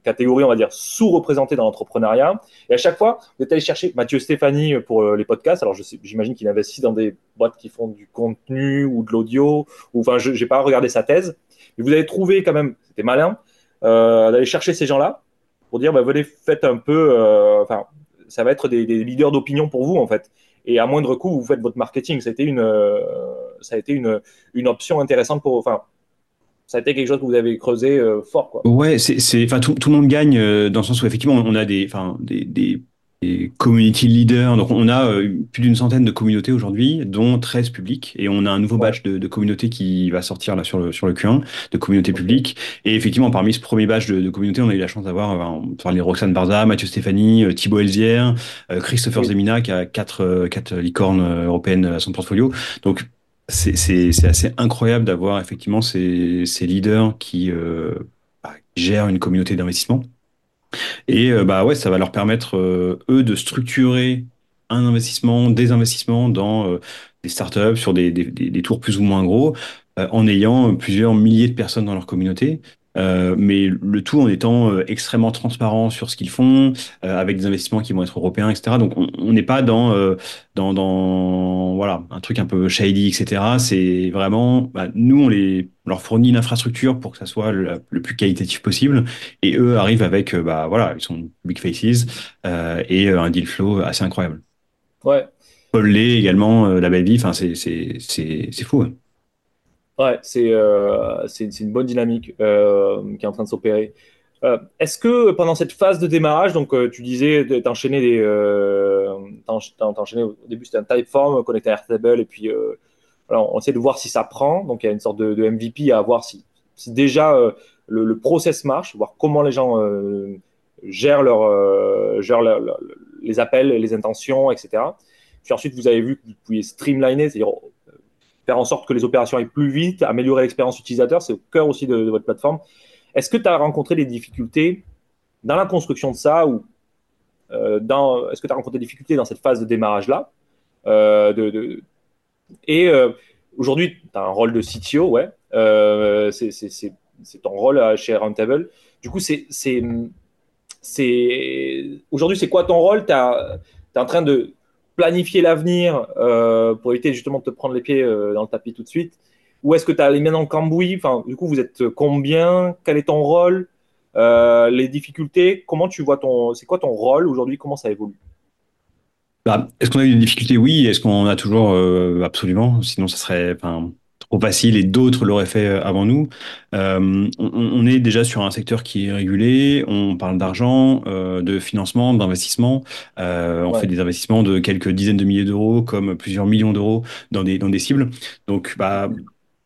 catégories, on va dire, sous-représentées dans l'entrepreneuriat. Et à chaque fois, vous êtes allé chercher Mathieu Stéphanie pour euh, les podcasts. Alors, j'imagine qu'il investit dans des boîtes qui font du contenu ou de l'audio. Ou, enfin, je n'ai pas regardé sa thèse. Mais vous avez trouvé quand même, c'était malin, euh, d'aller chercher ces gens-là pour dire, bah, venez, faites un peu, euh, enfin, ça va être des, leaders d'opinion pour vous, en fait. Et à moindre coût, vous faites votre marketing. Ça a été une, ça a été une, une option intéressante pour, enfin, ça a été quelque chose que vous avez creusé euh, fort. Quoi. Ouais, c'est, enfin, tout, tout, le monde gagne euh, dans le sens où effectivement on a des, des, community leaders. Donc on a euh, plus d'une centaine de communautés aujourd'hui, dont 13 publiques, et on a un nouveau batch de, de communautés qui va sortir là sur le sur le Q1 de communautés publiques. Et effectivement, parmi ce premier batch de, de communautés, on a eu la chance d'avoir euh, les Roxane Barza, Mathieu Stéphanie, Thibaut Elzière, Christopher Zemina qui a quatre quatre licornes européennes à son portfolio. Donc c'est assez incroyable d'avoir effectivement ces, ces, leaders qui, euh, bah, gèrent une communauté d'investissement. Et euh, bah ouais, ça va leur permettre euh, eux de structurer un investissement, des investissements dans des startups sur des, tours plus ou moins gros, en ayant plusieurs milliers de personnes dans leur communauté. Euh, mais le tout en étant euh, extrêmement transparent sur ce qu'ils font, euh, avec des investissements qui vont être européens, etc. Donc on n'est pas dans, dans, dans voilà un truc un peu shady, etc. C'est vraiment bah, nous on les leur fournit une infrastructure pour que ça soit le, plus qualitatif possible, et eux arrivent avec bah voilà ils sont big faces et un deal flow assez incroyable. Ouais. Paul Lay également, la belle vie, enfin c'est c'est c'est fou. Hein. Ouais, c'est euh, une bonne dynamique euh, qui est en train de s'opérer. Euh, est-ce que pendant cette phase de démarrage, donc euh, tu disais, tu enchaîné des, enchaîné, au début c'était un typeform connecté à Airtable et puis alors, on essaie de voir si ça prend. Donc il y a une sorte de, MVP à voir si, si déjà le, process marche, voir comment les gens gèrent, leur, gèrent les appels, les intentions, etc. Puis ensuite vous avez vu que vous pouviez streamliner, c'est-à-dire faire en sorte que les opérations aillent plus vite, améliorer l'expérience utilisateur, c'est au cœur aussi de, votre plateforme. Est-ce que tu as rencontré des difficultés dans la construction de ça ou euh, est-ce que tu as rencontré des difficultés dans cette phase de démarrage-là euh, Et euh, aujourd'hui, tu as un rôle de CTO, ouais. c'est ton rôle chez Roundtable. Du coup, c'est, aujourd'hui, c'est quoi ton rôle? Tu es en train de planifier l'avenir euh, pour éviter justement de te prendre les pieds euh, dans le tapis tout de suite? Ou est-ce que tu as les mains dans le cambouis? Enfin, Du coup, vous êtes combien? Quel est ton rôle? Euh, Les difficultés Comment tu vois ton. C'est quoi ton rôle aujourd'hui? Comment ça évolue? Bah, Est-ce qu'on a eu des difficultés? Oui. Est-ce qu'on a toujours? Absolument. Sinon, ça serait trop facile et d'autres l'auraient fait euh, avant nous. Euh, on, est déjà sur un secteur qui est régulé, on parle d'argent, euh, de financement, d'investissement. on fait des investissements de quelques dizaines de milliers d'euros comme plusieurs millions d'euros dans des, dans des cibles. Donc, bah,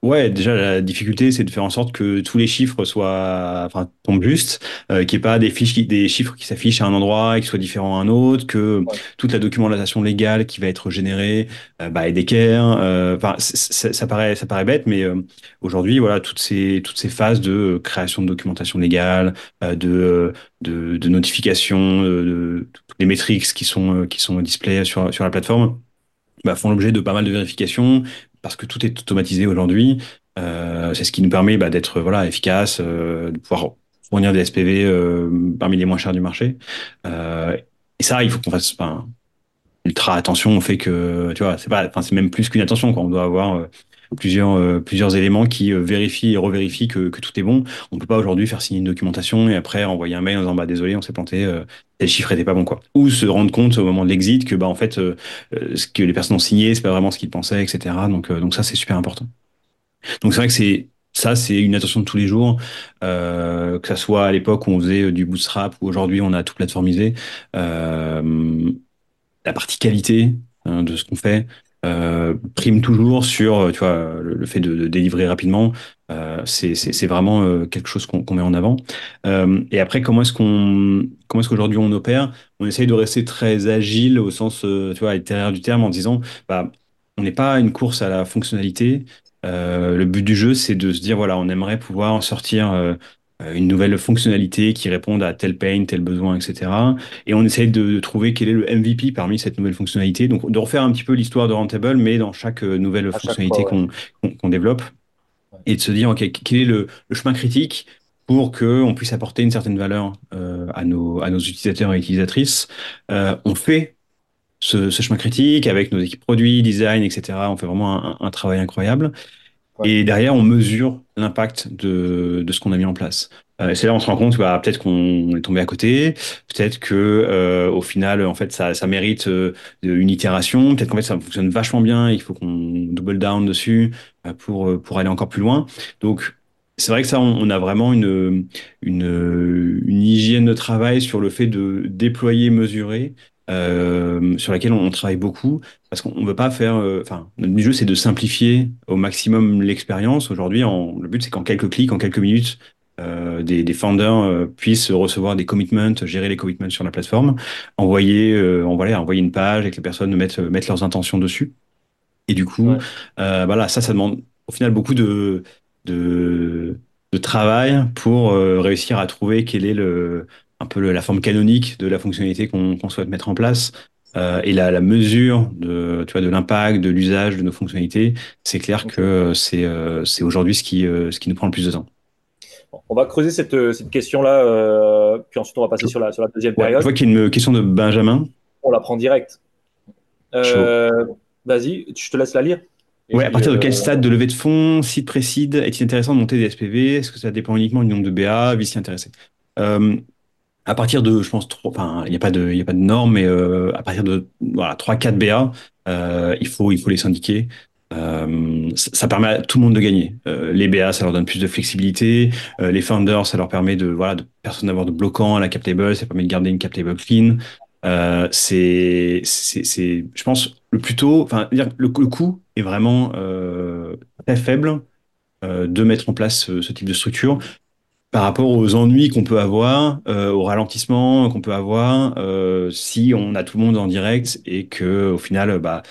Ouais, déjà la difficulté, c'est de faire en sorte que tous les chiffres soient, enfin, tombent juste, euh, qu'il n'y ait pas des fiches, des chiffres qui s'affichent à un endroit et qui soient différents à un autre, que toute la documentation légale qui va être générée euh, bah, est d'équerre. Euh, enfin, ça paraît, ça paraît bête, mais euh, aujourd'hui, voilà, toutes ces toutes ces phases de création de documentation légale, de de, de notification, de, toutes les métriques qui sont qui sont display sur sur la plateforme. Bah, font l'objet de pas mal de vérifications, parce que tout est automatisé aujourd'hui. Euh, c'est ce qui nous permet bah, d'être voilà efficace, euh, de pouvoir fournir des SPV euh, parmi les moins chers du marché. Et ça, il faut qu'on fasse ultra attention On fait que tu vois, c'est même plus qu'une attention. Quoi. On doit avoir plusieurs, euh, plusieurs éléments qui euh, vérifient et revérifient que, que, tout est bon. On peut pas aujourd'hui faire signer une documentation et après envoyer un mail en disant bah désolé, on s'est planté, euh, tel chiffre était pas bon quoi. Ou se rendre compte au moment de l'exit que bah en fait ce que les personnes ont signé c'est pas vraiment ce qu'ils pensaient, etc. Donc donc ça c'est super important. Donc c'est vrai que c'est ça, c'est une attention de tous les jours, que ça soit à l'époque où on faisait du bootstrap ou aujourd'hui on a tout plateformisé. La partie qualité hein, de ce qu'on fait, euh, prime toujours sur euh, tu vois, le, fait de, délivrer rapidement. Euh, c'est vraiment quelque chose qu'on met en avant. et après, comment est-ce qu'on est-ce qu'aujourd'hui on opère? On essaye de rester très agile au sens tu vois littéraire du terme en disant bah on n'est pas une course à la fonctionnalité. le but du jeu, c'est de se dire, voilà, on aimerait pouvoir sortir une nouvelle fonctionnalité qui réponde à tel pain, tel besoin, etc. Et on essaye de, trouver quel est le MVP parmi cette nouvelle fonctionnalité. Donc, de refaire un petit peu l'histoire de Rentable, mais dans chaque nouvelle fonctionnalité qu'on développe. Et de se dire, OK, quel est le, chemin critique pour qu'on puisse apporter une certaine valeur à, nos, à nos utilisateurs et utilisatrices. on fait ce, chemin critique avec nos équipes produits, design, etc. On fait vraiment un, travail incroyable. Et derrière, on mesure l'impact de, de, ce qu'on a mis en place. Euh, c'est là on se rend compte bah, peut-être qu'on est tombé à côté, peut-être que euh, au final, en fait, ça, ça mérite euh, une itération, peut-être qu'en fait, ça fonctionne vachement bien, il faut qu'on double down dessus euh, pour, pour aller encore plus loin. Donc, c'est vrai que ça, on, a vraiment une, une, une hygiène de travail sur le fait de déployer, mesurer, euh, sur laquelle on, travaille beaucoup parce qu'on ne veut pas faire. Euh, enfin, notre jeu, c'est de simplifier au maximum l'expérience. Aujourd'hui, le but, c'est qu'en quelques clics, en quelques minutes, euh, des, des founders puissent recevoir des commitments, gérer les commitments sur la plateforme, envoyer, envoyer, envoyer une page et que les personnes mettent, mettent leurs intentions dessus. Et du coup, voilà, ça, ça demande au final beaucoup de, de, de travail pour réussir à trouver quel est le, un peu la forme canonique de la fonctionnalité qu'on souhaite mettre en place. Euh, et la, mesure de, tu vois, de l'impact, de l'usage de nos fonctionnalités, c'est clair que c'est euh, c'est aujourd'hui ce qui, euh, ce qui nous prend le plus de temps. On va creuser cette, cette question-là, puis ensuite on va passer sur la, sur la deuxième période. je vois qu'il y a une question de Benjamin. On la prend direct. Vas-y, je te laisse la lire. Ouais, à partir de quel stade de levée de fonds, site précide, est-il intéressant de monter des SPV Est-ce que ça dépend uniquement du nombre de BA, VC intéressé à partir de, je pense, enfin, il n'y a pas de, il a pas de norme, mais euh, à partir de voilà, 3-4 BA, euh, il faut, il faut les syndiquer. Euh, ça, permet à tout le monde de gagner. Euh, les BA, ça leur donne plus de flexibilité. Euh, les founders, ça leur permet de, voilà, de personne d'avoir de bloquant à la cap table, ça permet de garder une cap table clean. c'est, c'est, c'est, je pense, le plus tôt, enfin, le, coût est vraiment très faible de mettre en place ce, ce type de structure par rapport aux ennuis qu'on peut avoir, euh, au ralentissement qu'on peut avoir, euh, si on a tout le monde en direct et que au final, bah,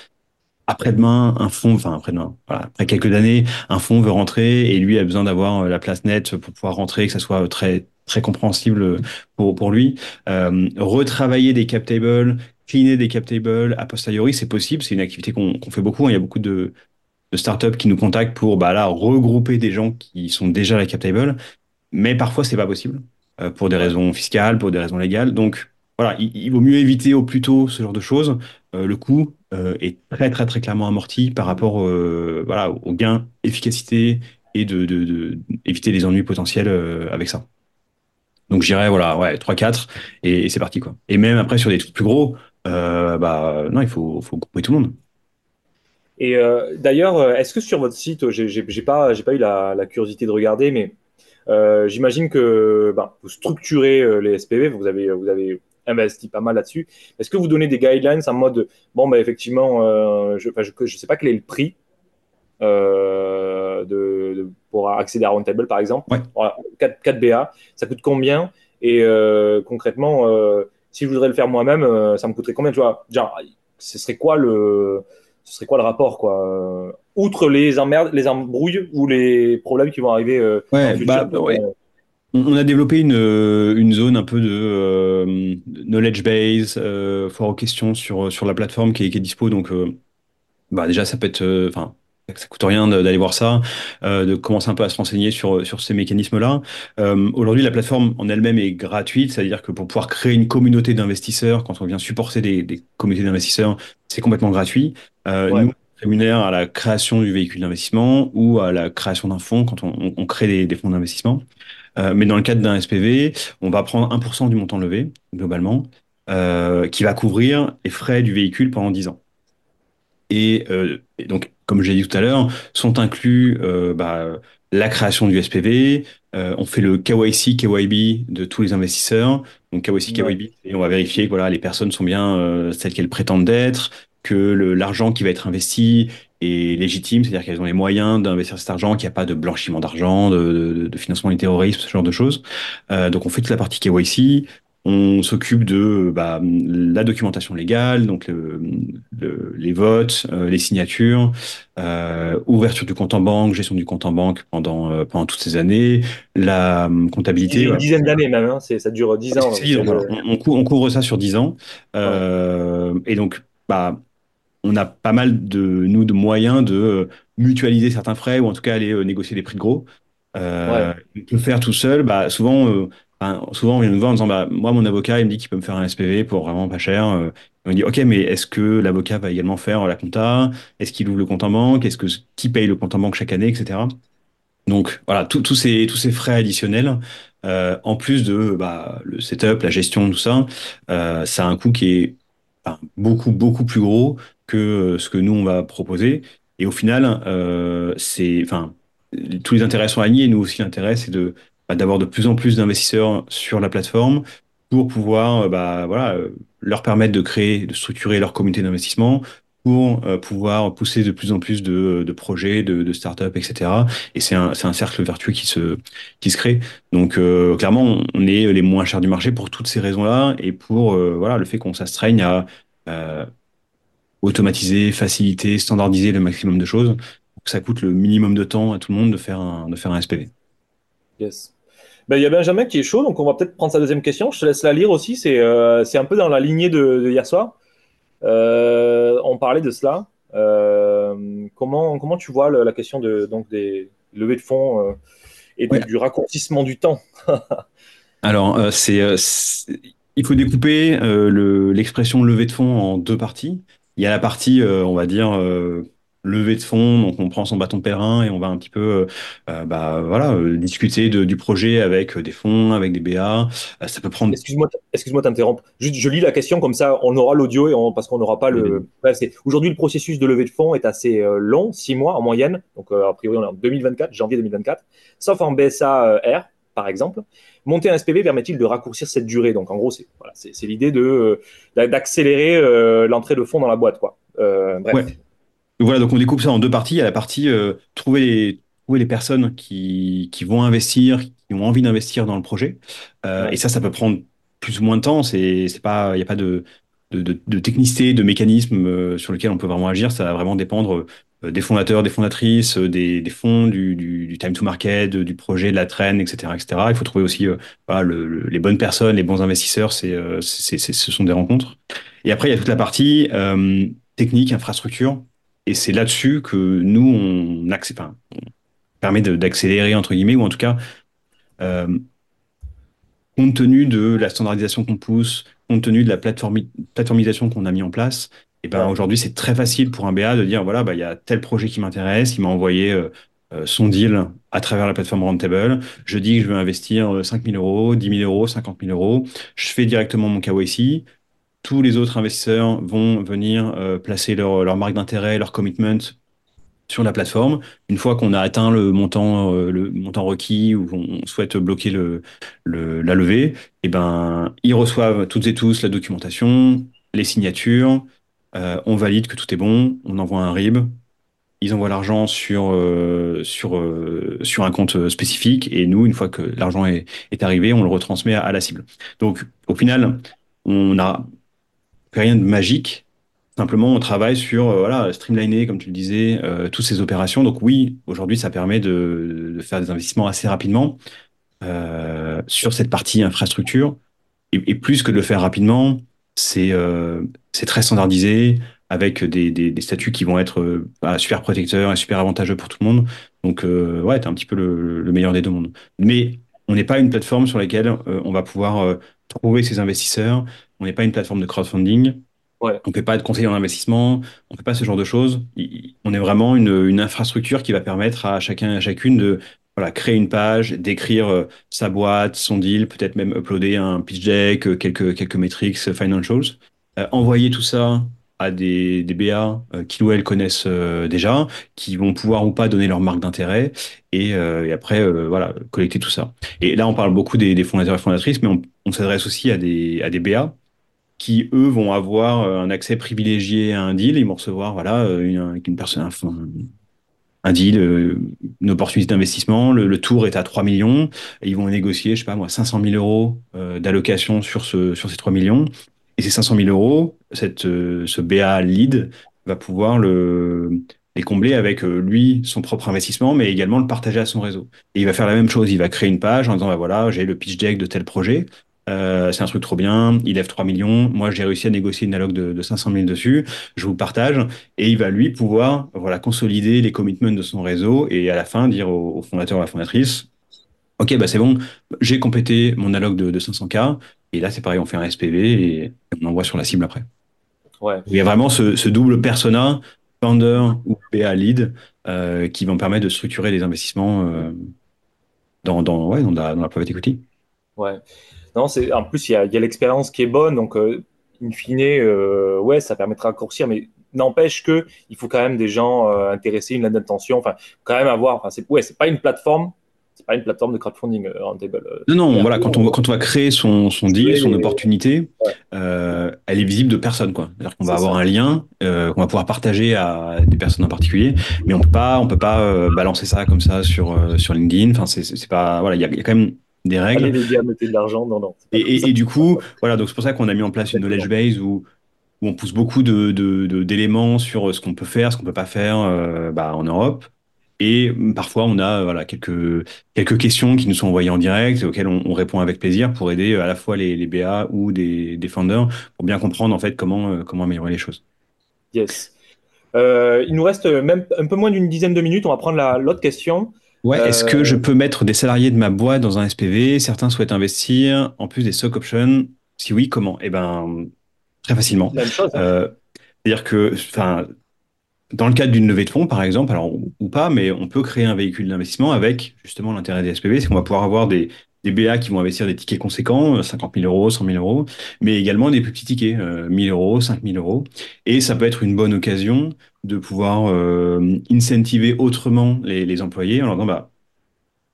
après-demain, un fonds, enfin après-demain, voilà, après quelques années, un fonds veut rentrer et lui a besoin d'avoir euh, la place nette pour pouvoir rentrer, que ça soit très très compréhensible pour pour lui. Euh, retravailler des cap tables, cleaner des cap tables a posteriori, c'est possible, c'est une activité qu'on qu'on fait beaucoup. Hein. Il y a beaucoup de de startups qui nous contactent pour bah là regrouper des gens qui sont déjà à la cap table mais parfois c'est pas possible euh, pour des raisons fiscales, pour des raisons légales. Donc voilà, il, vaut mieux éviter au plus tôt ce genre de choses. Euh, le coût euh, est très très très clairement amorti par rapport voilà, au gain efficacité et de, de, éviter les ennuis potentiels avec ça. Donc j'irais voilà, ouais, 3-4 et, c'est parti quoi. Et même après sur des trucs plus gros, bah non, il faut, faut couper tout le monde. Et d'ailleurs, est-ce que sur votre site, j'ai pas, pas eu la, la, curiosité de regarder, mais euh, j'imagine que ben, vous structurez euh, les SPV, vous avez, vous avez investi pas mal là-dessus. Est-ce que vous donnez des guidelines en mode, bon, ben, effectivement, euh, je ne sais pas quel est le prix de, pour accéder à Roundtable, par exemple. 4, BA, ça coûte combien? Et concrètement, si je voudrais le faire moi-même, ça me coûterait combien? Tu vois Genre, ce serait quoi le, ce serait quoi le rapport quoi outre les emmerdes, les embrouilles ou les problèmes qui vont arriver euh, bah, euh, On a développé une, euh, une zone un peu de knowledge base, foire aux questions sur, sur la plateforme qui est, qui est dispo. Donc, bah, déjà, ça peut être, enfin, ça coûte rien d'aller voir ça, de commencer un peu à se renseigner sur, sur ces mécanismes-là. Aujourd'hui, la plateforme en elle-même est gratuite, c'est-à-dire que pour pouvoir créer une communauté d'investisseurs, quand on vient supporter des, des communautés d'investisseurs, c'est complètement gratuit. Nous, rémunère à la création du véhicule d'investissement ou à la création d'un fonds quand on, crée des, fonds d'investissement. Euh, mais dans le cadre d'un SPV, on va prendre 1% du montant levé, globalement, euh, qui va couvrir les frais du véhicule pendant 10 ans. Et, euh, donc, comme j'ai dit tout à l'heure, sont inclus bah, la création du SPV, on fait le KYC, KYB de tous les investisseurs. Donc KYC, KYB, et on va vérifier que voilà, les personnes sont bien celles qu'elles prétendent d'être, que l'argent qui va être investi est légitime, c'est-à-dire qu'elles ont les moyens d'investir cet argent, qu'il n'y a pas de blanchiment d'argent, de, de, financement du terrorisme, ce genre de choses. Euh, donc on fait toute la partie KYC. on s'occupe de bah, la documentation légale, donc les votes, euh, les signatures, euh, ouverture du compte en banque, gestion du compte en banque pendant, euh, pendant toutes ces années, la comptabilité. Une dizaine d'années même, hein, ça dure dix ans. on, on, couvre ça sur dix ans. Et donc, bah, on a pas mal de nous de moyens de mutualiser certains frais ou en tout cas aller négocier des prix de gros. Euh, Le faire tout seul, bah, souvent souvent, on vient nous voir en disant bah, Moi, mon avocat, il me dit qu'il peut me faire un SPV pour vraiment pas cher. Euh. on me dit Ok, mais est-ce que l'avocat va également faire la compta? Est-ce qu'il ouvre le compte en banque? Est-ce que qui paye le compte en banque chaque année, etc. Donc, voilà, tous ces, tous ces frais additionnels, euh, en plus de bah, le setup, la gestion, tout ça, euh, ça a un coût qui est beaucoup, beaucoup plus gros que ce que nous, on va proposer. Et au final, c'est, enfin, tous les intérêts sont alignés. Et nous aussi, l'intérêt, c'est de bah, d'avoir de plus en plus d'investisseurs sur la plateforme pour pouvoir euh, bah, voilà, euh, leur permettre de créer, de structurer leur communauté d'investissement, pour euh, pouvoir pousser de plus en plus de, projets, de, startups, etc. Et c'est un, cercle vertueux qui se, crée. Donc clairement, on est les moins chers du marché pour toutes ces raisons-là et pour voilà, le fait qu'on s'astreigne à automatiser, faciliter, standardiser le maximum de choses pour que ça coûte le minimum de temps à tout le monde de faire un, SPV. Yes. Ben, il y a Benjamin qui est chaud, donc on va peut-être prendre sa deuxième question. Je te laisse la lire aussi. C'est euh, un peu dans la lignée de, hier soir. Euh, on parlait de cela. Euh, comment, comment tu vois la question de, donc des levées de fonds et du raccourcissement du temps? Alors, c'est il faut découper l'expression levée de fonds en deux parties. Il y a la partie, on va dire, levée de fonds, donc on prend son bâton pèlerin et on va un petit peu, euh, euh, bah voilà, euh, discuter de, du projet avec des fonds, avec des BA. ça peut prendre. Excuse-moi, excuse-moi t'interrompre. Juste, je lis la question comme ça, on aura l'audio et parce qu'on n'aura pas le. Aujourd'hui, le processus de levée de fonds est assez long, six mois en moyenne. Donc a priori, on est en 2024, janvier 2024, sauf en BSA R par exemple. Monter un SPV permet-il de raccourcir cette durée? Donc en gros, c'est voilà, l'idée de d'accélérer l'entrée de fonds dans la boîte, quoi. bref voilà, donc on découpe ça en deux parties. Il y a la partie euh, trouver, les, trouver les personnes qui, qui vont investir, qui ont envie d'investir dans le projet. Euh, et ça, ça peut prendre plus ou moins de temps. C'est, c'est pas, il n'y a pas de, de, de, technicité, de mécanisme euh, sur lequel on peut vraiment agir. Ça va vraiment dépendre des fondateurs, des fondatrices, des, des fonds, du, du, time to market, du projet, de la traîne, etc., etc. Il faut trouver aussi voilà, le, les bonnes personnes, les bons investisseurs. C'est, c'est, c'est, ce sont des rencontres. Et après, il y a toute la partie technique, infrastructure. Et c'est là-dessus que nous, on, enfin, permet d'accélérer, entre guillemets, ou en tout cas, euh, compte tenu de la standardisation qu'on pousse, compte tenu de la plateformisation qu'on a mis en place, et ben aujourd'hui, c'est très facile pour un BA de dire voilà, bah, il y a tel projet qui m'intéresse, il m'a envoyé euh, euh, son deal à travers la plateforme Roundtable. Je dis que je veux investir 5 000 euros, 10 000 euros, 50 000 euros. Je fais directement mon KYC tous les autres investisseurs vont venir euh, placer leur, leur marque d'intérêt, leur commitment sur la plateforme. Une fois qu'on a atteint le montant, euh, requis ou qu'on souhaite bloquer la levée, et eh ben, ils reçoivent toutes et tous la documentation, les signatures, euh, on valide que tout est bon, on envoie un RIB, ils envoient l'argent sur, sur, sur un compte spécifique et nous, une fois que l'argent est, est arrivé, on le retransmet à, à la cible. Donc, au final, on a rien de magique. Simplement, on travaille sur euh, voilà, streamliner, comme tu le disais, euh, toutes ces opérations. Donc oui, aujourd'hui, ça permet de, faire des investissements assez rapidement euh, sur cette partie infrastructure. Et, plus que de le faire rapidement, c'est très standardisé, avec des, statuts qui vont être bah, super protecteurs et super avantageux pour tout le monde. Donc ouais, tu un petit peu le, le, meilleur des deux mondes. Mais on n'est pas une plateforme sur laquelle on va pouvoir trouver ces investisseurs, on n'est pas une plateforme de crowdfunding. On ne peut pas être conseiller en investissement, on ne fait pas ce genre de choses. On est vraiment une, infrastructure qui va permettre à chacun et à chacune de voilà, créer une page, d'écrire euh, sa boîte, son deal, peut-être même uploader un pitch deck, euh, quelques, quelques metrics, euh, financials, envoyer tout ça à des, des BA qui ou elles connaissent déjà, qui vont pouvoir ou pas donner leur marque d'intérêt et, après voilà collecter tout ça. Et là on parle beaucoup des, fondateurs et fondatrices, mais on, on s'adresse aussi à des, à des BA qui eux vont avoir euh, un accès privilégié à un deal, ils vont recevoir voilà euh, une, personne, un deal, une opportunité d'investissement. Le, tour est à 3 millions. Ils vont négocier, je sais pas moi, 500 000 euros d'allocation sur, ce, sur ces 3 millions. Et ces 500 000 euros, cette, ce BA lead va pouvoir le, les combler avec lui, son propre investissement, mais également le partager à son réseau. Et il va faire la même chose. Il va créer une page en disant, bah voilà, j'ai le pitch deck de tel projet. Euh, c'est un truc trop bien, il lève 3 millions, moi j'ai réussi à négocier une alloc de, de 500 000 dessus, je vous partage, et il va lui pouvoir voilà, consolider les commitments de son réseau et à la fin dire au, fondateur ou à la fondatrice, ok, bah c'est bon, j'ai complété mon alloc de, 500K, et là c'est pareil, on fait un SPV et on envoie sur la cible après. Ouais. Il y a vraiment ce, double persona, founder ou PA lead, euh, qui vont permettre de structurer les investissements euh, dans, dans, ouais, dans, la, dans la private equity. Ouais. Non, c'est en plus il y a, l'expérience qui est bonne, donc euh, in fine, euh, ouais, ça permettra de raccourcir, mais n'empêche que il faut quand même des gens euh, intéressés, une lettre d'intention, enfin, quand même avoir. Enfin, c'est ouais, c'est pas une plateforme. C'est pas une plateforme de crowdfunding rentable. Non, non, voilà, quand on, quand on va créer son, son deal, son opportunité, elle est visible de personne, quoi. C'est-à-dire qu'on va avoir un lien qu'on va pouvoir partager à des personnes en particulier, mais on peut pas, on peut pas balancer ça comme ça sur, sur LinkedIn. Enfin, c'est pas, voilà, il y, y a, quand même des règles. les médias mettaient de l'argent, non, non. Et, et, du coup, voilà, donc c'est pour ça qu'on a mis en place une knowledge base où, où on pousse beaucoup d'éléments de, d'éléments sur ce qu'on peut faire, ce qu'on peut pas faire euh, bah, en Europe. Et parfois, on a voilà, quelques, quelques questions qui nous sont envoyées en direct, auxquelles on, on répond avec plaisir pour aider à la fois les, les BA ou des, des founders pour bien comprendre en fait comment, euh, comment améliorer les choses. Yes. Euh, il nous reste même un peu moins d'une dizaine de minutes. On va prendre l'autre question. Ouais, est-ce que je euh, peux mettre des salariés de ma boîte dans un SPV Certains souhaitent investir en plus des stock options. Si oui, comment? Eh ben, très facilement. Même chose. Hein. Euh, c'est-à-dire que, enfin, dans le cadre d'une levée de fonds, par exemple, alors ou pas, mais on peut créer un véhicule d'investissement avec justement l'intérêt des SPV, c'est qu'on va pouvoir avoir des, des BA qui vont investir des tickets conséquents, 50 euh, 000 euros, 100 000 euros, mais également des plus petits tickets, 1 euh, 1000 euros, 5 000 euros. Et ça peut être une bonne occasion de pouvoir euh, incentiver autrement les, les employés en leur disant, bah,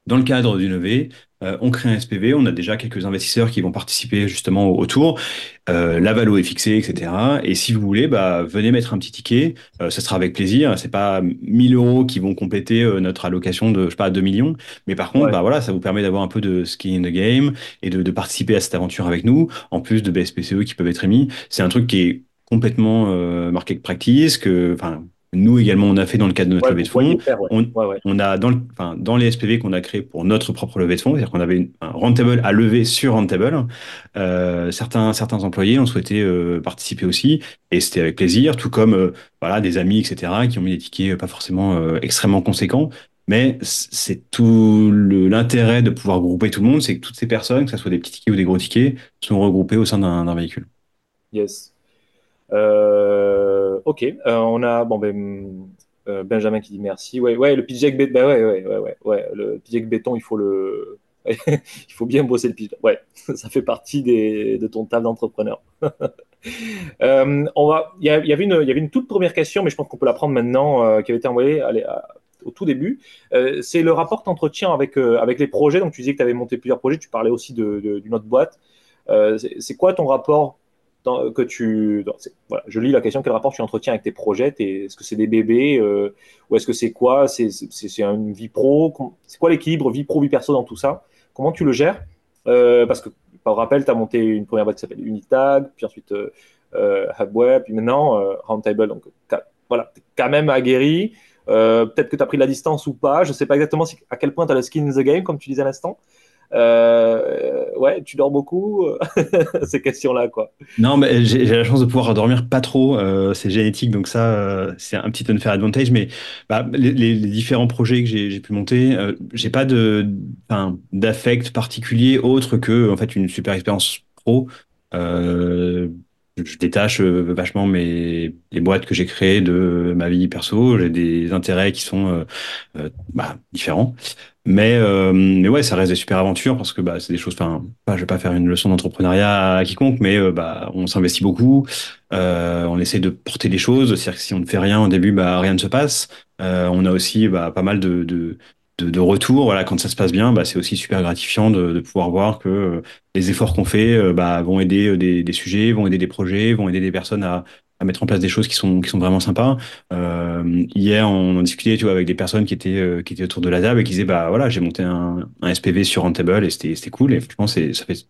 dans le cadre d'une levée, euh, on crée un SPV, on a déjà quelques investisseurs qui vont participer justement au, tour, euh, la valo est fixée, etc. Et si vous voulez, bah, venez mettre un petit ticket, euh, ce sera avec plaisir. C'est pas 1000 euros qui vont compléter notre allocation de, je sais pas, 2 millions, mais par contre, bah voilà, ça vous permet d'avoir un peu de skin in the game et de, de participer à cette aventure avec nous, en plus de BSPCE qui peuvent être émis. C'est un truc qui est complètement market practice, que, enfin, nous également, on a fait dans le cadre de notre levée de fonds. on, a dans, le, enfin, dans les SPV qu'on a créés pour notre propre levée de fonds, c'est-à-dire qu'on avait un rentable à lever sur rentable. Euh, certains, certains employés ont souhaité euh, participer aussi, et c'était avec plaisir, tout comme euh, voilà des amis, etc., qui ont mis des tickets pas forcément extrêmement conséquents. Mais c'est tout l'intérêt de pouvoir grouper tout le monde, c'est que toutes ces personnes, que ce soit des petits tickets ou des gros tickets, sont regroupées au sein d'un véhicule. Yes. Euh, ok, euh, on a ben, euh, Benjamin qui dit merci. Ouais, le béton, ben PJ béton, il faut le, il faut bien bosser le PJ. Ouais, ça fait partie de ton table d'entrepreneur. on va, il y, avait une, il y avait une toute première question, mais je pense qu'on peut la prendre maintenant, qui avait été envoyée au tout début. c'est le rapport d'entretien avec, avec les projets. Donc, tu disais que tu avais monté plusieurs projets, tu parlais aussi d'une autre boîte. c'est quoi ton rapport que tu. voilà, je lis la question quel rapport tu entretiens avec tes projets? Est-ce que c'est des bébés euh, ou est-ce que c'est quoi? C'est une vie pro? C'est quoi l'équilibre vie pro, vie perso dans tout ça? Comment tu le gères? Euh, Parce que, par rappel, tu as monté une première boîte qui s'appelle Unitag, puis ensuite euh, Hubweb, puis maintenant Roundtable. Donc, voilà, tu es quand même aguerri. Peut-être que tu as pris de la distance ou pas. Je ne sais pas exactement à quel point tu as le skin in the game, comme tu disais à l'instant. Euh, ouais, tu dors beaucoup Ces questions-là, quoi. Non, mais j'ai la chance de pouvoir dormir pas trop. Euh, c'est génétique, donc ça, euh, c'est un petit unfair advantage. Mais bah, les, différents projets que j'ai pu monter, j'ai pas d'affect particulier autre que en fait une super expérience pro. Je détache vachement mes les boîtes que j'ai créées de ma vie perso. J'ai des intérêts qui sont bah, différents. Mais, euh, mais ouais, ça reste des super aventures parce que bah, c'est des choses. Enfin, je vais pas faire une leçon d'entrepreneuriat à quiconque, mais euh, bah, on s'investit beaucoup. Euh, on essaie de porter des choses. C'est-à-dire que si on ne fait rien au début, bah, rien ne se passe. Euh, on a aussi bah, pas mal de, de, de, retours. Voilà, quand ça se passe bien, bah, c'est aussi super gratifiant de, pouvoir voir que les efforts qu'on fait bah, vont aider des, des, sujets, vont aider des projets, vont aider des personnes à, mettre en place des choses qui sont vraiment sympas. hier, on en discutait, tu avec des personnes qui étaient qui étaient autour de la table et qui disaient, bah voilà, j'ai monté un, SPV sur Rentable et c'était cool. Et franchement, ça fait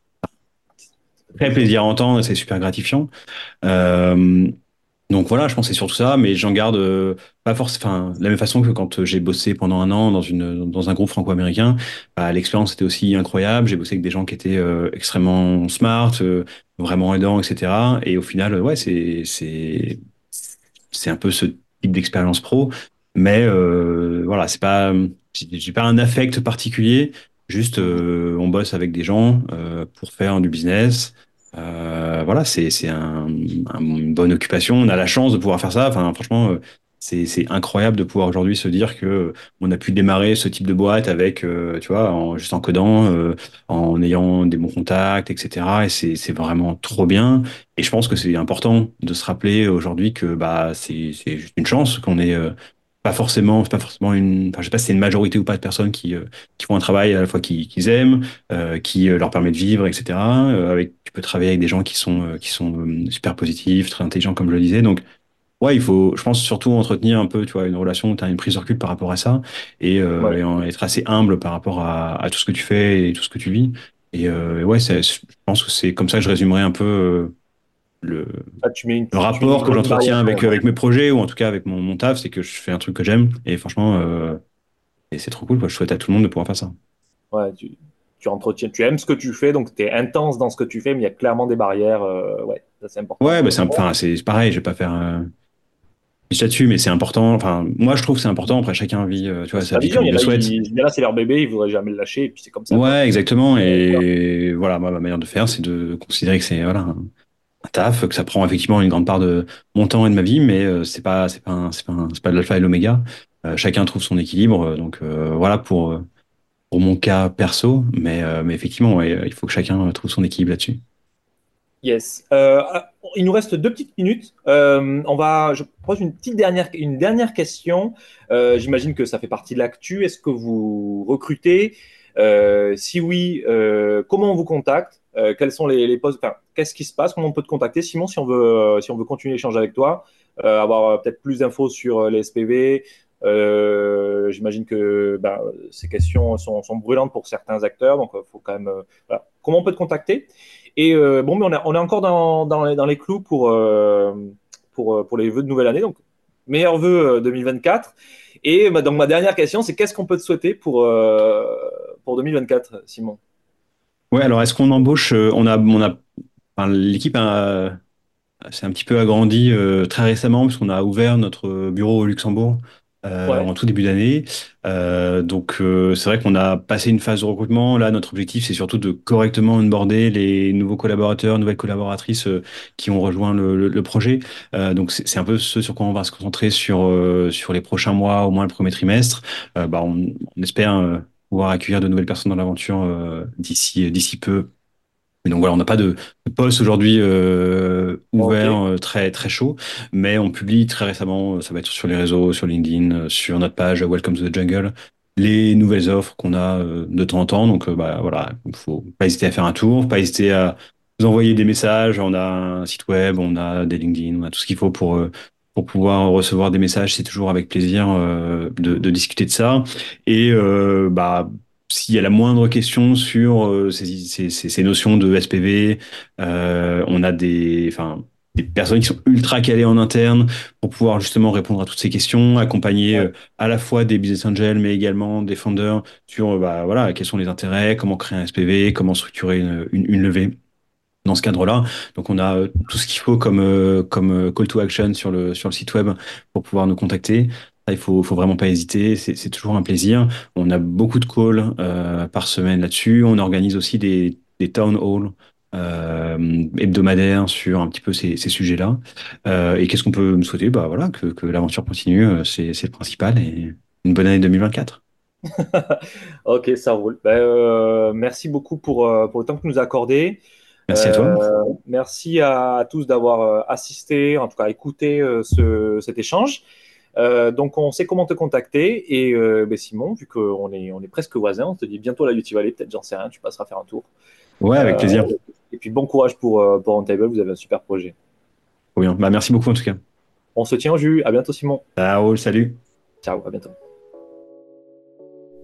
très plaisir à entendre, c'est super gratifiant. Euh, donc voilà, je pense que c'est surtout ça, mais j'en garde euh, pas forcément. De la même façon que quand j'ai bossé pendant un an dans une dans un groupe franco-américain, bah, l'expérience était aussi incroyable. J'ai bossé avec des gens qui étaient euh, extrêmement smart, euh, vraiment aidants, etc. Et au final, ouais, c'est c'est c'est un peu ce type d'expérience pro, mais voilà, c'est pas j'ai pas un affect particulier. Juste, on bosse avec des gens pour faire du business. Euh, voilà, c'est c'est un, une bonne occupation. On a la chance de pouvoir faire ça. Enfin, franchement, euh, c'est incroyable de pouvoir aujourd'hui se dire que on a pu démarrer ce type de boîte avec, euh, tu vois, en, juste en codant, en ayant des bons contacts, etc. Et c'est vraiment trop bien. Et je pense que c'est important de se rappeler aujourd'hui que bah c'est c'est juste une chance qu'on ait pas forcément, pas forcément une, enfin, je sais pas si c'est une majorité ou pas de personnes qui, euh, qui font un travail à la fois qu'ils aiment, euh, qui euh, leur permet de vivre, etc. avec, tu peux travailler avec des gens qui sont, qui sont super positifs, très intelligents, comme je le disais. Donc, ouais, il faut, je pense surtout entretenir un peu, tu vois, une relation où tu as une prise de recul par rapport à ça et, et être assez humble par rapport à, à, tout ce que tu fais et tout ce que tu vis. Et ouais, je pense que c'est comme ça que je résumerai un peu le, ah, le rapport que j'entretiens avec, avec mes projets ou en tout cas avec mon, mon taf, c'est que je fais un truc que j'aime et franchement, euh, et c'est trop cool. Quoi. Je souhaite à tout le monde de pouvoir faire ça. Ouais, tu, tu entretiens, tu aimes ce que tu fais, donc tu es intense dans ce que tu fais, mais il y a clairement des barrières. Euh, ouais, c'est important. Ouais, bah, c'est pareil, je vais pas faire. Euh, là-dessus, mais c'est important. Enfin, moi, je trouve que c'est important. Après, chacun vit, tu vois, sa vie comme il le souhaite. là, c'est leur bébé, ils voudraient jamais le lâcher, et puis c'est comme ça. Ouais, exactement. Et voilà, moi, ma manière de faire, c'est de considérer que c'est voilà, taf, que ça prend effectivement une grande part de mon temps et de ma vie, mais euh, c'est pas c'est pas c'est pas c'est pas de l'alpha et l'oméga. Euh, chacun trouve son équilibre, donc euh, voilà pour pour mon cas perso, mais mais effectivement, il faut que chacun trouve son équilibre là-dessus. Yes. il nous reste deux petites minutes. on va, je pose une petite dernière, une dernière question. J'imagine que ça fait partie de l'actu. Est-ce que vous recrutez? Si oui, comment on vous contacte? Quels sont les, postes? Qu'est-ce qui se passe? Comment on peut te contacter, Simon, si on veut, euh, si on veut continuer l'échange avec toi, euh, avoir euh, peut-être plus d'infos sur les SPV. J'imagine que ben, ces questions sont, brûlantes pour certains acteurs, donc faut quand même. Comment on peut te contacter? Et bon, mais on, est, encore dans, dans, les, dans, les, clous pour, pour, pour les vœux de nouvelle année, donc meilleurs vœux 2024. Et donc ma dernière question, c'est qu'est-ce qu'on peut te souhaiter pour, pour 2024, Simon? Ouais, alors est-ce qu'on embauche On a, on a l'équipe s'est un petit peu agrandie euh, très récemment parce qu'on a ouvert notre bureau au Luxembourg euh, en tout début d'année. Euh, donc c'est vrai qu'on a passé une phase de recrutement. Là, notre objectif, c'est surtout de correctement onboarder les nouveaux collaborateurs, nouvelles collaboratrices qui ont rejoint le, projet. donc c'est un peu ce sur quoi on va se concentrer sur sur les prochains mois, au moins le premier trimestre. Bah, on, on, espère pouvoir accueillir de nouvelles personnes dans l'aventure d'ici d'ici peu donc voilà, on n'a pas de, poste aujourd'hui euh, ouvert euh, très très chaud, mais on publie très récemment, euh, ça va être sur les réseaux, sur LinkedIn, sur notre page Welcome to the Jungle, les nouvelles offres qu'on a de temps en temps. Donc bah, voilà, il faut pas hésiter à faire un tour, pas hésiter à nous envoyer des messages. On a un site web, on a des LinkedIn, on a tout ce qu'il faut pour pour pouvoir recevoir des messages. C'est toujours avec plaisir de, de, discuter de ça. Et bah s'il y a la moindre question sur euh, ces, ces, ces, notions de SPV, euh, on a des, enfin, des personnes qui sont ultra calées en interne pour pouvoir justement répondre à toutes ces questions, accompagner euh, à la fois des business angels mais également des founders sur bah, voilà quels sont les intérêts, comment créer un SPV, comment structurer une, une, une levée dans ce cadre-là. Donc on a tout ce qu'il faut comme comme call to action sur le sur le site web pour pouvoir nous contacter. Il faut, faut vraiment pas hésiter. C'est toujours un plaisir. On a beaucoup de calls euh, par semaine là-dessus. On organise aussi des, des town halls euh, hebdomadaires sur un petit peu ces, ces sujets-là. Euh, et qu'est-ce qu'on peut me souhaiter? Bah voilà, que, que l'aventure continue, euh, c'est le principal. Et une bonne année 2024. ok, ça roule. Ben, euh, merci beaucoup pour, pour le temps que tu nous as accordé. Merci à toi. merci à, tous d'avoir assisté, en tout cas écouté ce, cet échange. Euh, donc, on sait comment te contacter. Et euh, ben, Simon, vu qu'on est, on est presque voisins, on te dit bientôt la YouTube Valley, peut-être, j'en sais rien, tu passeras faire un tour. Ouais, avec plaisir. Euh, et puis, bon courage pour, pour Table, vous avez un super projet. Trop bien. Bah, merci beaucoup en tout cas. On se tient au jus. À bientôt, Simon. Ciao, salut. Ciao, à bientôt.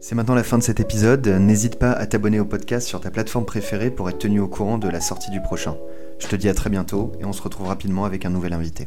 C'est maintenant la fin de cet épisode. N'hésite pas à t'abonner au podcast sur ta plateforme préférée pour être tenu au courant de la sortie du prochain. Je te dis à très bientôt et on se retrouve rapidement avec un nouvel invité.